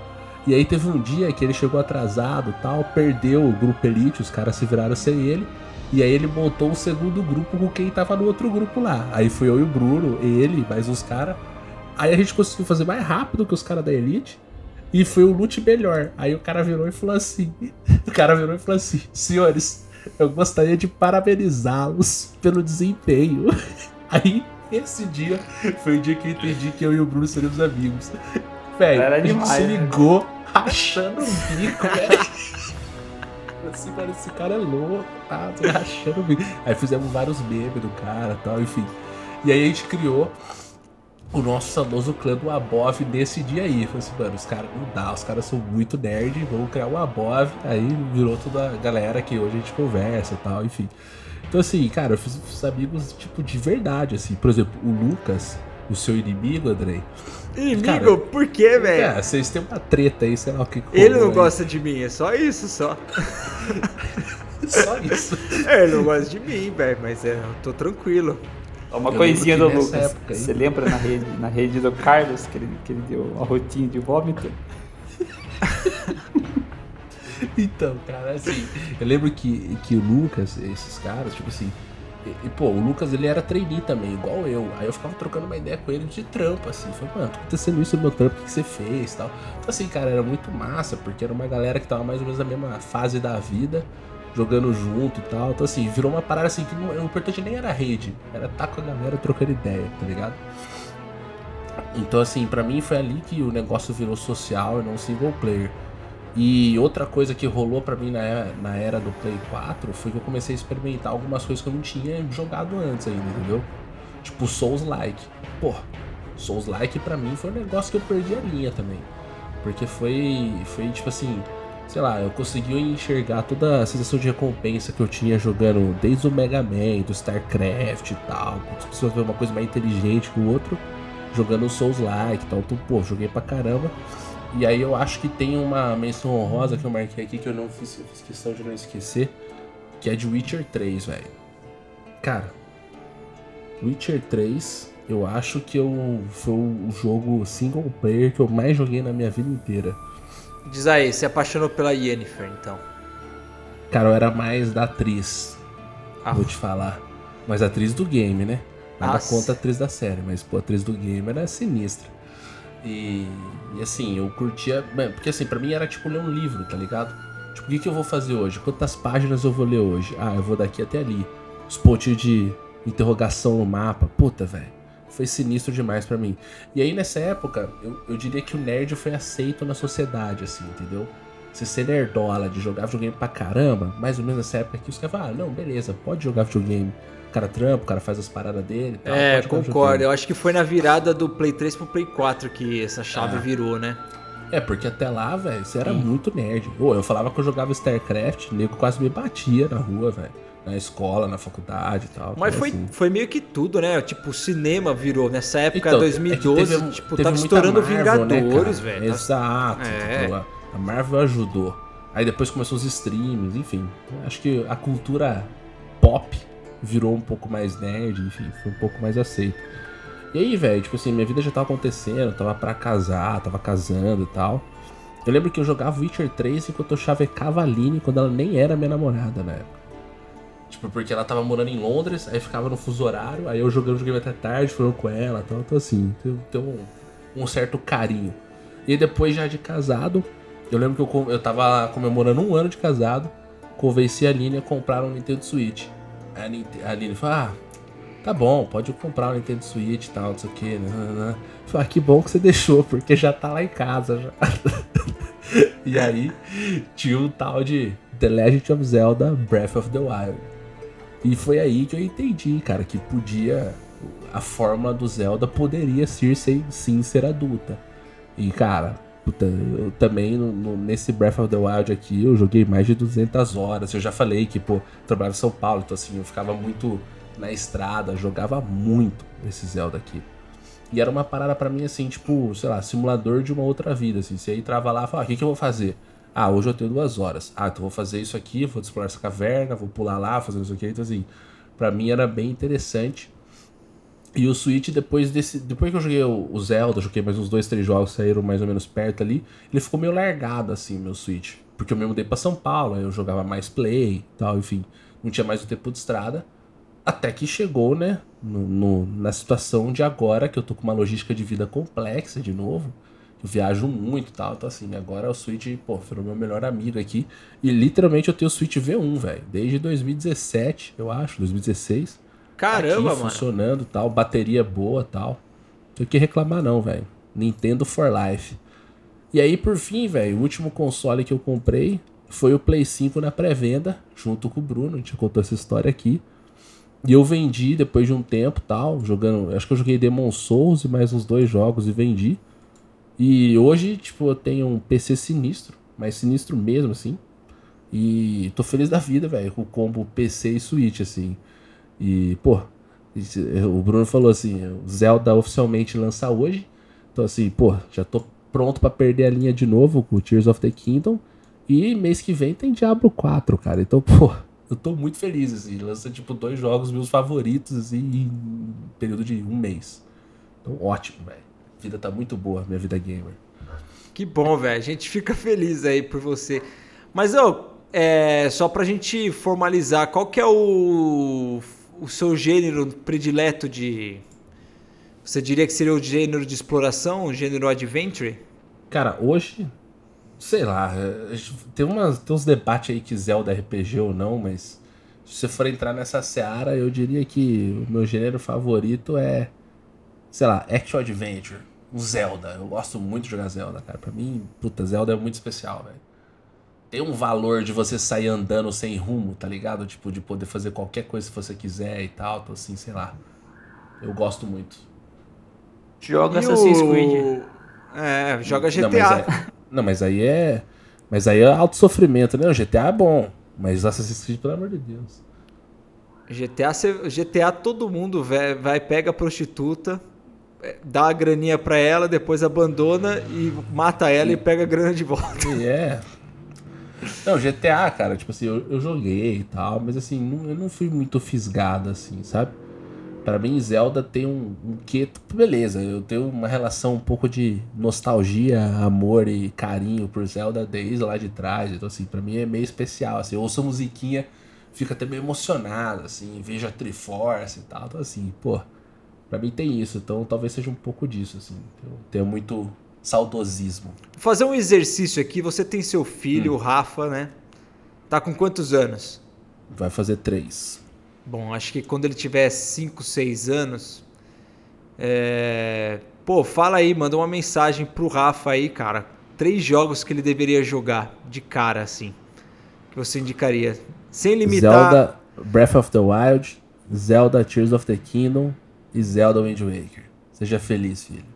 E aí teve um dia que ele chegou atrasado tal, perdeu o grupo elite, os caras se viraram sem ele. E aí ele montou o segundo grupo com quem tava no outro grupo lá. Aí foi eu e o Bruno, ele, mais uns caras. Aí a gente conseguiu fazer mais rápido que os caras da Elite. E foi o loot melhor. Aí o cara virou e falou assim: O cara virou e falou assim: Senhores, eu gostaria de parabenizá-los pelo desempenho. Aí, esse dia foi o dia que eu entendi que eu e o Bruno seríamos amigos. Velho, a gente se né? ligou rachando o bico, velho assim, mano, esse cara é louco, tá? Tô rachando o. Aí fizemos vários memes do cara tal, enfim. E aí a gente criou o nosso saudoso clã do Abov nesse dia aí. Falei assim, mano, os caras não dá, os caras são muito nerd, vamos criar o Abov. Aí virou toda a galera que hoje a gente conversa tal, enfim. Então assim, cara, eu fiz, fiz amigos, tipo, de verdade, assim. Por exemplo, o Lucas, o seu inimigo, Andrei. Inimigo? Cara, por quê, velho? É, vocês têm uma treta aí, sei lá o que. Ele não aí. gosta de mim, é só isso, só. só isso. É, ele não gosta de mim, velho, mas é, eu tô tranquilo. Uma eu coisinha do Lucas. Você lembra na rede, na rede do Carlos que ele, que ele deu a rotinha de vômito? então, cara, assim, eu lembro que, que o Lucas, esses caras, tipo assim, e, pô, o Lucas ele era trainee também, igual eu. Aí eu ficava trocando uma ideia com ele de trampo, assim. Falei, mano, tá acontecendo isso no meu trampo, o que você fez tal. Então, assim, cara, era muito massa, porque era uma galera que tava mais ou menos na mesma fase da vida, jogando junto e tal. Então, assim, virou uma parada assim que não, o importante nem era rede, era estar tá com a galera trocando ideia, tá ligado? Então, assim, para mim foi ali que o negócio virou social e não single player. E outra coisa que rolou para mim na era, na era do Play 4 foi que eu comecei a experimentar algumas coisas que eu não tinha jogado antes ainda, entendeu? Tipo Souls-like. Pô, Souls-like pra mim foi um negócio que eu perdi a linha também. Porque foi, foi tipo assim, sei lá, eu consegui enxergar toda a sensação de recompensa que eu tinha jogando desde o Mega Man, do StarCraft e tal. Se ver uma coisa mais inteligente que o outro, jogando Souls-like e tal. Então, pô, joguei pra caramba. E aí eu acho que tem uma menção honrosa que eu marquei aqui que eu não fiz, eu fiz questão de não esquecer, que é de Witcher 3, velho. Cara, Witcher 3, eu acho que eu, foi o jogo single player que eu mais joguei na minha vida inteira. Diz aí, se apaixonou pela Yennefer, então? Cara, eu era mais da atriz. Ah. Vou te falar. Mas atriz do game, né? Nada Nossa. conta a atriz da série, mas pô, a atriz do game era sinistra. E, e assim, eu curtia. Porque assim, pra mim era tipo ler um livro, tá ligado? Tipo, o que, que eu vou fazer hoje? Quantas páginas eu vou ler hoje? Ah, eu vou daqui até ali. Os pontos de interrogação no mapa. Puta, velho. Foi sinistro demais para mim. E aí nessa época, eu, eu diria que o nerd foi aceito na sociedade, assim, entendeu? Se ser nerdola de jogar videogame pra caramba, mais ou menos nessa época que os caras falaram, ah, não, beleza, pode jogar videogame cara trampa, o cara faz as paradas dele. Tal, é, concordo. Eu acho que foi na virada do Play 3 pro Play 4 que essa chave é. virou, né? É, porque até lá, velho, você era muito nerd. Pô, eu falava que eu jogava StarCraft, o nego quase me batia na rua, velho. Na escola, na faculdade e tal. Mas então, foi, assim. foi meio que tudo, né? Tipo, o cinema virou. Nessa época, Então, 2012, é teve- tipo, teve tava estourando Marvel, né, Vingadores, cara? velho. Exato. É. tipo, a- a Marvel ajudou. Aí depois começou os streams, enfim. Acho que a cultura pop virou um pouco mais nerd, enfim, foi um pouco mais aceito. E aí, velho, tipo assim, minha vida já tava acontecendo, tava pra casar, tava casando e tal. Eu lembro que eu jogava Witcher 3 enquanto eu chavecava a Aline quando ela nem era minha namorada na época. Tipo, porque ela tava morando em Londres, aí ficava no fuso horário, aí eu jogando, joguei até tarde, falando com ela tal. Então, assim, tem, tem um, um certo carinho. E depois, já de casado, eu lembro que eu, eu tava comemorando um ano de casado, convenci a Aline a comprar um Nintendo Switch. A, Ninte- a falou: Ah, tá bom, pode comprar um Nintendo Switch e tal, não sei o que. Né? Eu falei, ah, que bom que você deixou, porque já tá lá em casa já. e aí, tinha um tal de The Legend of Zelda Breath of the Wild. E foi aí que eu entendi, cara, que podia. A fórmula do Zelda poderia ser sim ser adulta. E, cara, puta, eu também no- no- nesse Breath of the Wild aqui eu joguei mais de 200 horas. Eu já falei que, pô, trabalhava em São Paulo, então assim, eu ficava muito na estrada, jogava muito esse Zelda aqui. E era uma parada pra mim assim, tipo, sei lá, simulador de uma outra vida, assim. Você entrava lá e falava, ah, o que, que eu vou fazer? Ah, hoje eu tenho duas horas. Ah, então vou fazer isso aqui, vou explorar essa caverna, vou pular lá, fazer isso aqui. Então, assim, pra mim era bem interessante. E o Switch, depois desse. Depois que eu joguei o Zelda, joguei mais uns dois, três jogos, saíram mais ou menos perto ali, ele ficou meio largado, assim, meu Switch. Porque eu me mudei pra São Paulo, eu jogava mais play e tal, enfim. Não tinha mais o tempo de estrada. Até que chegou, né? no- no- na situação de agora, que eu tô com uma logística de vida complexa de novo. Eu viajo muito e tal. Então, assim, agora o Switch, pô, foi o meu melhor amigo aqui. E literalmente eu tenho o Switch V1, velho. Desde 2017, eu acho, 2016 Caramba, aqui, mano. funcionando tal, bateria boa tal. Não tem o que reclamar não, velho. Nintendo for Life. E aí, por fim, velho, o último console que eu comprei foi o Play 5 na pré-venda, junto com o Bruno, a gente contou essa história aqui. E eu vendi depois de um tempo tal, jogando. Acho que eu joguei Demon Souls e mais uns dois jogos e vendi. E hoje, tipo, eu tenho um PC sinistro, mas sinistro mesmo, assim. E tô feliz da vida, velho, com o combo PC e Switch, assim. E, pô, o Bruno falou assim: Zelda oficialmente lança hoje. Então, assim, pô, já tô pronto pra perder a linha de novo com Tears of the Kingdom. E mês que vem tem Diablo 4, cara. Então, pô, eu tô muito feliz, assim. Lança, tipo, dois jogos meus favoritos, assim, em período de um mês. Então, ótimo, velho. A vida tá muito boa, minha vida gamer. Que bom, velho. A gente fica feliz aí por você. Mas, ô, é, só pra gente formalizar, qual que é o, o seu gênero predileto de... Você diria que seria o gênero de exploração, o gênero adventure? Cara, hoje, sei lá, é, tem, umas, tem uns debates aí que Zelda é RPG ou não, mas se você for entrar nessa seara, eu diria que o meu gênero favorito é, sei lá, Action Adventure, um Zelda. Eu gosto muito de jogar Zelda, cara. Pra mim, puta, Zelda é muito especial, velho. Tem um valor de você sair andando sem rumo, tá ligado? Tipo, de poder fazer qualquer coisa se você quiser e tal, então assim, sei lá. Eu gosto muito. Joga E Assassin's o- Creed. É, joga Não, GTA. mas, é- não, mas aí é. Mas aí é alto sofrimento, né? O GTA é bom. Mas Assassin's Creed, pelo amor de Deus. GTA, GTA todo mundo vai, vai pega a prostituta, é, dá a graninha pra ela, depois abandona e mata ela e pega a grana de volta. E é. Não, GTA, cara, tipo assim, eu, eu joguei e tal, mas assim, não- eu não fui muito fisgado, assim, sabe? Pra mim, Zelda tem um, um quê. Beleza, eu tenho uma relação um pouco de nostalgia, amor e carinho por Zelda desde lá de trás. Então, assim, pra mim é meio especial. Assim, eu ouço a musiquinha, fico até meio emocionado, assim, vejo a Triforce e tal. Então, assim, pô, pra mim tem isso. Então, talvez seja um pouco disso, assim. Eu tenho muito saudosismo. Vou fazer um exercício aqui. Você tem seu filho, Hum. o Rafa, né? Tá com quantos anos? Vai fazer três. Bom, acho que quando ele tiver 5, 6 anos. É... Pô, fala aí, manda uma mensagem pro Rafa aí, cara. Três jogos que ele deveria jogar de cara, assim. Que você indicaria. Sem limitar. Zelda Breath of the Wild, Zelda Tears of the Kingdom e Zelda Wind Waker. Seja feliz, filho.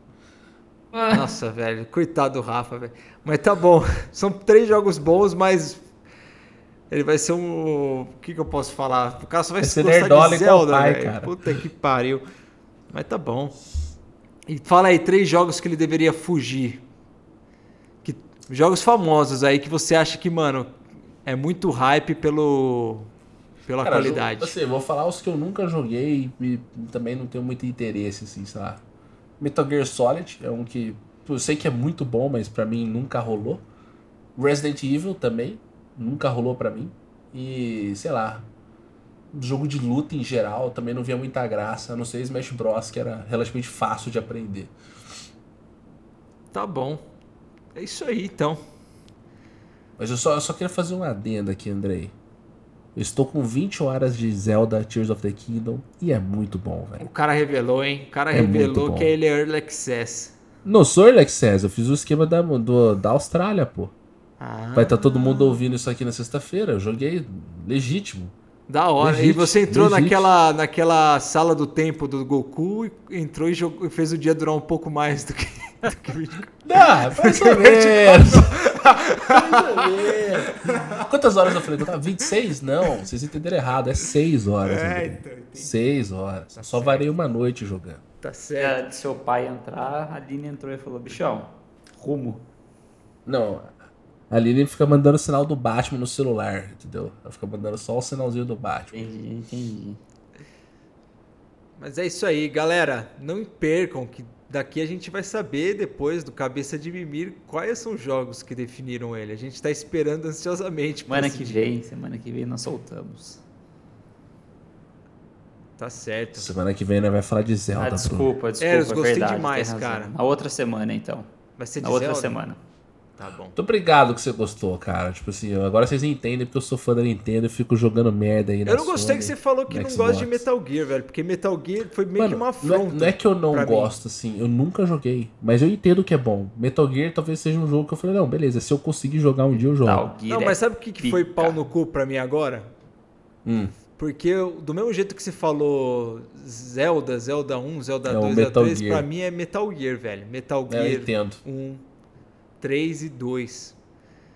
Nossa, velho, coitado do Rafa, velho. Mas tá bom. São três jogos bons, mas ele vai ser um. O que, que eu posso falar? O cara só vai, Vai ser gostar de igual o Zelda, pai, velho. cara. Puta que pariu. Mas tá bom. E fala aí, três jogos que ele deveria fugir. Que, jogos famosos aí que você acha que, mano, é muito hype pelo, pela Cara, qualidade. assim, eu vou falar os que eu nunca joguei e também não tenho muito interesse, assim, sei lá. Metal Gear Solid é um que eu sei que é muito bom, mas pra mim nunca rolou. Resident Evil também nunca rolou pra mim. E, sei lá, jogo de luta em geral também não via muita graça, a não ser Smash Bros, que era relativamente fácil de aprender. Tá bom. É isso aí, então. Mas eu só, eu só queria fazer uma adenda aqui, Andrei. Eu estou com 20 horas de Zelda Tears of the Kingdom e é muito bom, velho. O cara revelou, hein? O cara É revelou que ele é Early Access. Não sou Early Access, eu fiz o esquema da, do, da Austrália, pô. Ah, Vai estar todo mundo ouvindo isso aqui na sexta-feira. Eu joguei legítimo. Da hora. e você entrou naquela, naquela sala do tempo do Goku e entrou e jogou- fez o dia durar um pouco mais do que, do que 24. Dá, mais ou menos. Quantas horas eu falei? Eu tava 26? Não, vocês entenderam errado. É 6 horas. É, Andrei. então, entendi. 6 horas. Só varei uma noite jogando. Tá certo. a de seu pai entrar, a Aline entrou e falou, bichão, rumo. Não, a Lili fica mandando sinal do Batman no celular, entendeu? Ela fica mandando só o sinalzinho do Batman. Entendi, entendi. Mas é isso aí, galera. Não percam que daqui a gente vai saber depois do Cabeça de Mimir quais são os jogos que definiram ele. A gente tá esperando ansiosamente. por Semana que dia. vem, semana que vem nós soltamos. Tá certo. Semana que vem nós vai falar de Zelda, Ah, desculpa, desculpa. É, eu gostei verdade, demais, cara. Na outra semana, então. Vai ser de Na outra Zelda? semana. Tá bom. Muito obrigado que você gostou, cara. Tipo assim, agora vocês entendem porque eu sou fã da Nintendo e fico jogando merda aí na Eu não gostei Sony, que você falou que não Xbox. gosta de Metal Gear, velho. Porque Metal Gear foi meio Mano, que uma não, é, afronta. não é que eu não pra mim. gosto, assim, eu nunca joguei. Mas eu entendo que é bom. Metal Gear talvez seja um jogo que eu falei, não, beleza, se eu conseguir jogar um dia eu jogo. O Gear Não, é mas sabe o que, que foi pau no cu pra mim agora? Hum, Porque eu- do mesmo jeito que você falou Zelda, Zelda 1, Zelda É o 2, Zelda Metal 3, Gear. pra mim é Metal Gear, velho. Metal é, eu Gear entendo. 1, 3 e 2.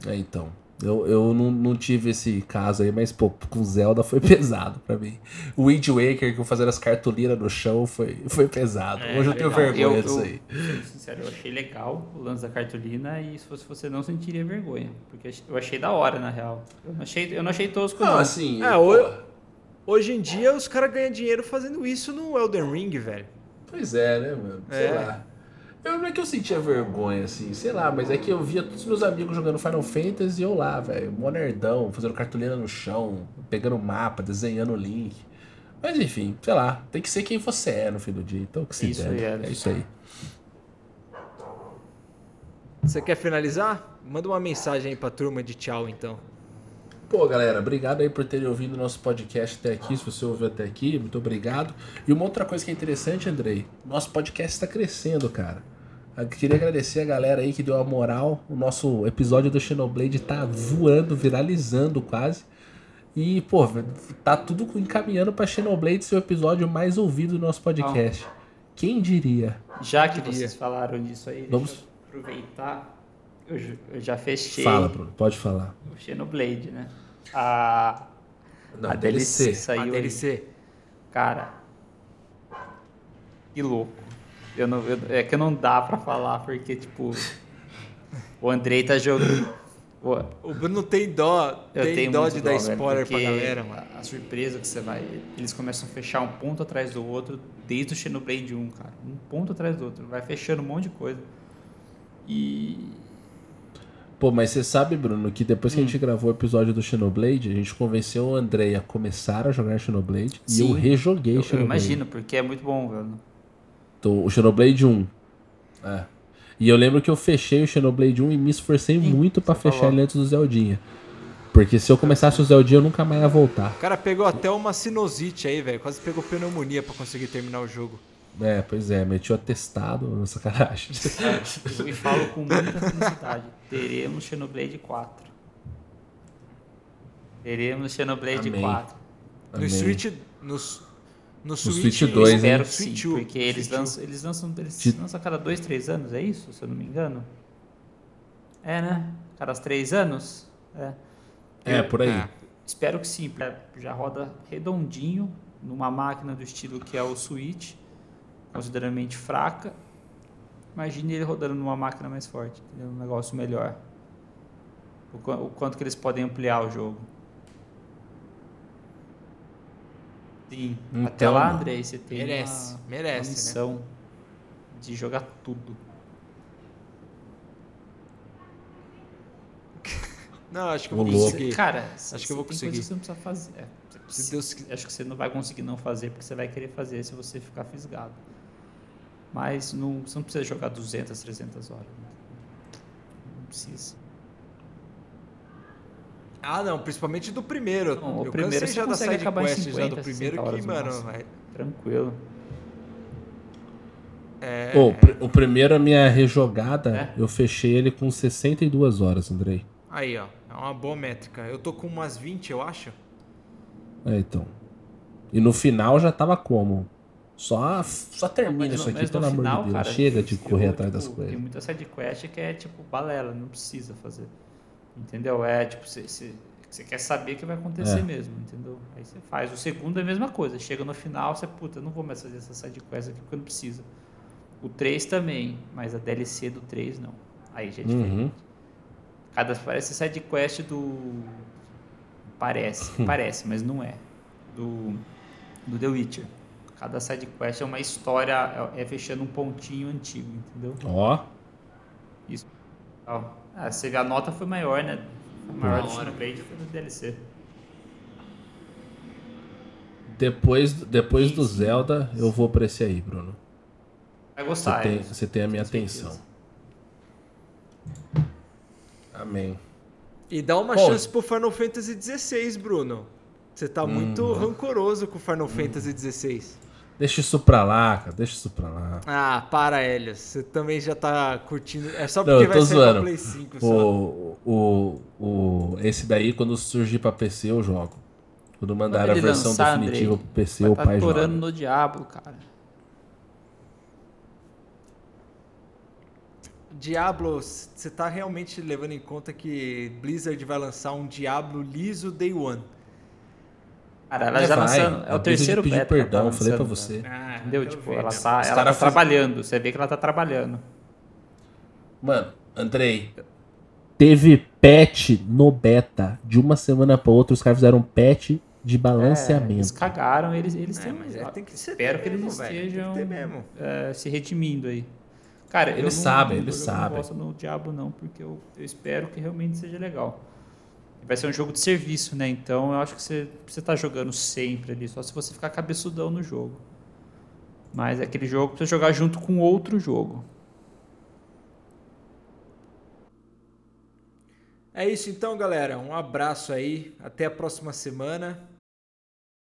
É, então. Eu, eu não, não tive esse caso aí, mas, pô, com Zelda foi pesado pra mim. O Wind Waker, que eu fazendo as cartolinas no chão, foi, foi pesado. É, Hoje eu tenho Legal. vergonha eu, disso eu, aí. Sendo sincero, eu achei legal o lance da cartolina e se fosse você não sentiria vergonha. Porque eu achei da hora, na real. Eu não achei, eu não achei tosco, não. Não, assim. É, pô, o- Hoje em dia os caras ganham dinheiro fazendo isso no Elden Ring, velho. Pois é, né, mano? Sei É. lá. Eu não é que eu sentia vergonha, assim, sei lá, mas é que eu via todos os meus amigos jogando Final Fantasy e eu lá, velho, mó nerdão, fazendo cartolina no chão, pegando mapa, desenhando o link. Mas enfim, sei lá, tem que ser quem você é no fim do dia, então que se Isso der. aí, É isso aí. Você quer finalizar? Manda uma mensagem aí pra turma de tchau, então. Pô, galera, obrigado aí por terem ouvido o nosso podcast até aqui. Se você ouviu até aqui, muito obrigado. E uma outra coisa que é interessante, Andrei, nosso podcast está crescendo, cara. Eu queria agradecer a galera aí que deu a moral. O nosso episódio do Xenoblade tá voando, viralizando quase. E, pô, tá tudo encaminhando pra Xenoblade ser o episódio mais ouvido do nosso podcast. Quem diria? Já que Queria. vocês falaram disso aí, Vamos- deixa eu aproveitar. Eu, já fechei Fala, Bruno, pode falar. o Xenoblade, né? A, Não, a DLC, DLC. saiu a aí. DLC. Cara, que louco. Eu não, eu- é que não dá pra falar, porque, tipo, o Andrei tá jogando. o- O Bruno tem dó, Eu tem tenho dó de dar dó, velho, spoiler pra galera, mano. A, a surpresa que você vai. Eles começam a fechar um ponto atrás do outro desde o Xenoblade 1, cara. Um ponto atrás do outro. Vai fechando um monte de coisa. E. Pô, mas você sabe, Bruno, que depois que a gente gravou o episódio do Xenoblade, a gente convenceu o Andrei a começar a jogar Xenoblade e eu Sim. rejoguei Eu, eu Xenoblade. imagino, porque é muito bom, velho. Tô- o Xenoblade 1. É. E eu lembro que eu fechei o Xenoblade 1 e me esforcei Sim, muito pra você fechar falou. ele antes do Zeldinha. Porque se eu começasse o Zeldinha, eu nunca mais ia voltar. O cara pegou até uma sinusite aí, velho. Quase pegou pneumonia pra conseguir terminar o jogo. É, pois é, meti o atestado na sacanagem. Eu me falo com muita felicidade. Teremos Xenoblade 4. Teremos Xenoblade Amém. 4. No Amém. Switch, no, No Switch Switch 2, Eu hein? espero no que sim, Switch 2, porque eles Switch 2. lançam, eles lançam, eles lançam a cada dois, três anos, é isso? Se eu não me engano. É, né? Cada três anos? É. É, por aí. É. Espero que sim, já roda redondinho numa máquina do estilo que é o Switch, consideravelmente fraca. Imagine ele rodando numa máquina mais forte, um negócio melhor. O, o quanto que eles podem ampliar o jogo. Sim, Então, até lá, mano. Andrei, você tem Merece, uma, merece, uma né? missão de jogar tudo. Não, acho que eu vou conseguir. Cara, Acho que eu vou conseguir. você não precisa fazer. É, Se se- Deus Acho que você não vai conseguir não fazer porque você vai querer fazer se você ficar fisgado. Mas não, você não precisa jogar 200, 300 horas. né? Não precisa. Ah, não, principalmente do primeiro. Não, o eu primeiro você já da consegue side acabar em quest já 50, do 60 primeiro que, mano, vai- Tranquilo. é, Pô, o primeiro, a minha rejogada, É? eu fechei ele com 62 horas, Andrei. Aí, ó, é uma boa métrica. Eu tô com umas 20, eu acho. É, então. E no final já tava como? Só, só termina Mas isso aqui, pelo amor de Deus. cara, Chega de eu, correr tipo, atrás das coisas. Tem muita side quest que é tipo balela, não precisa fazer. Entendeu? É tipo, você, quer saber o que vai acontecer É. mesmo, entendeu? Aí você faz. O segundo é a mesma coisa. Chega no final, você, puta, não vou mais fazer essa side quest aqui porque não precisa. O 3 também, mas a DLC do 3 não. Aí já é diferente. Uhum. Cada, parece side quest do. Parece, parece, mas não é. Do, do The Witcher. Cada side quest é uma história, é, é fechando um pontinho antigo, entendeu? Ó, Ó, Ah, você vê a nota foi maior, né? Foi maior do. Xenoblade foi do DLC. depois, depois do Zelda, eu vou pra esse aí, Bruno. Vai Você gostar, tem, é. você tem a minha atenção. Amém. E dá uma Bom. chance pro Final Fantasy XVI, Bruno. Você tá muito Hum. rancoroso com o Final Fantasy XVI. Deixa isso pra lá, cara. Deixa isso pra lá. Ah, para, Helios. Você também já tá curtindo. É só Não, porque eu vai tô sair zoando. pra Play 5 só. O, o, o, esse daí, quando surgir pra PC, eu jogo. Quando mandar a versão lançar, definitiva Andrei, pro PC, Vai o tá pai joga. no diabo, cara. Diablo, você tá realmente levando em conta que Blizzard vai lançar um Diablo liso Day One. Cara, ela É, já vai. lançando. É o terceiro ela perdão, tá eu falei pra você. Ah, Entendeu? Tipo, ela tá, ela tá fez- trabalhando. Você vê que ela tá trabalhando. Mano, Andrei, teve patch no beta. De uma semana pra outra, os caras fizeram um patch de É, balanceamento. eles cagaram, eles, eles É, têm. mas é, tem que ser espero que eles velho. Estejam é, se redimindo aí. Cara, eu Eles não- sabem, não eles sabem. bosta no Diabo não, porque eu, eu espero que realmente seja legal. Vai ser um jogo de serviço, né? Então eu acho que você você tá jogando sempre ali, só se você ficar cabeçudão no jogo. Mas é aquele jogo pra você jogar junto com outro jogo. É isso então, galera. Um abraço aí. Até a próxima semana.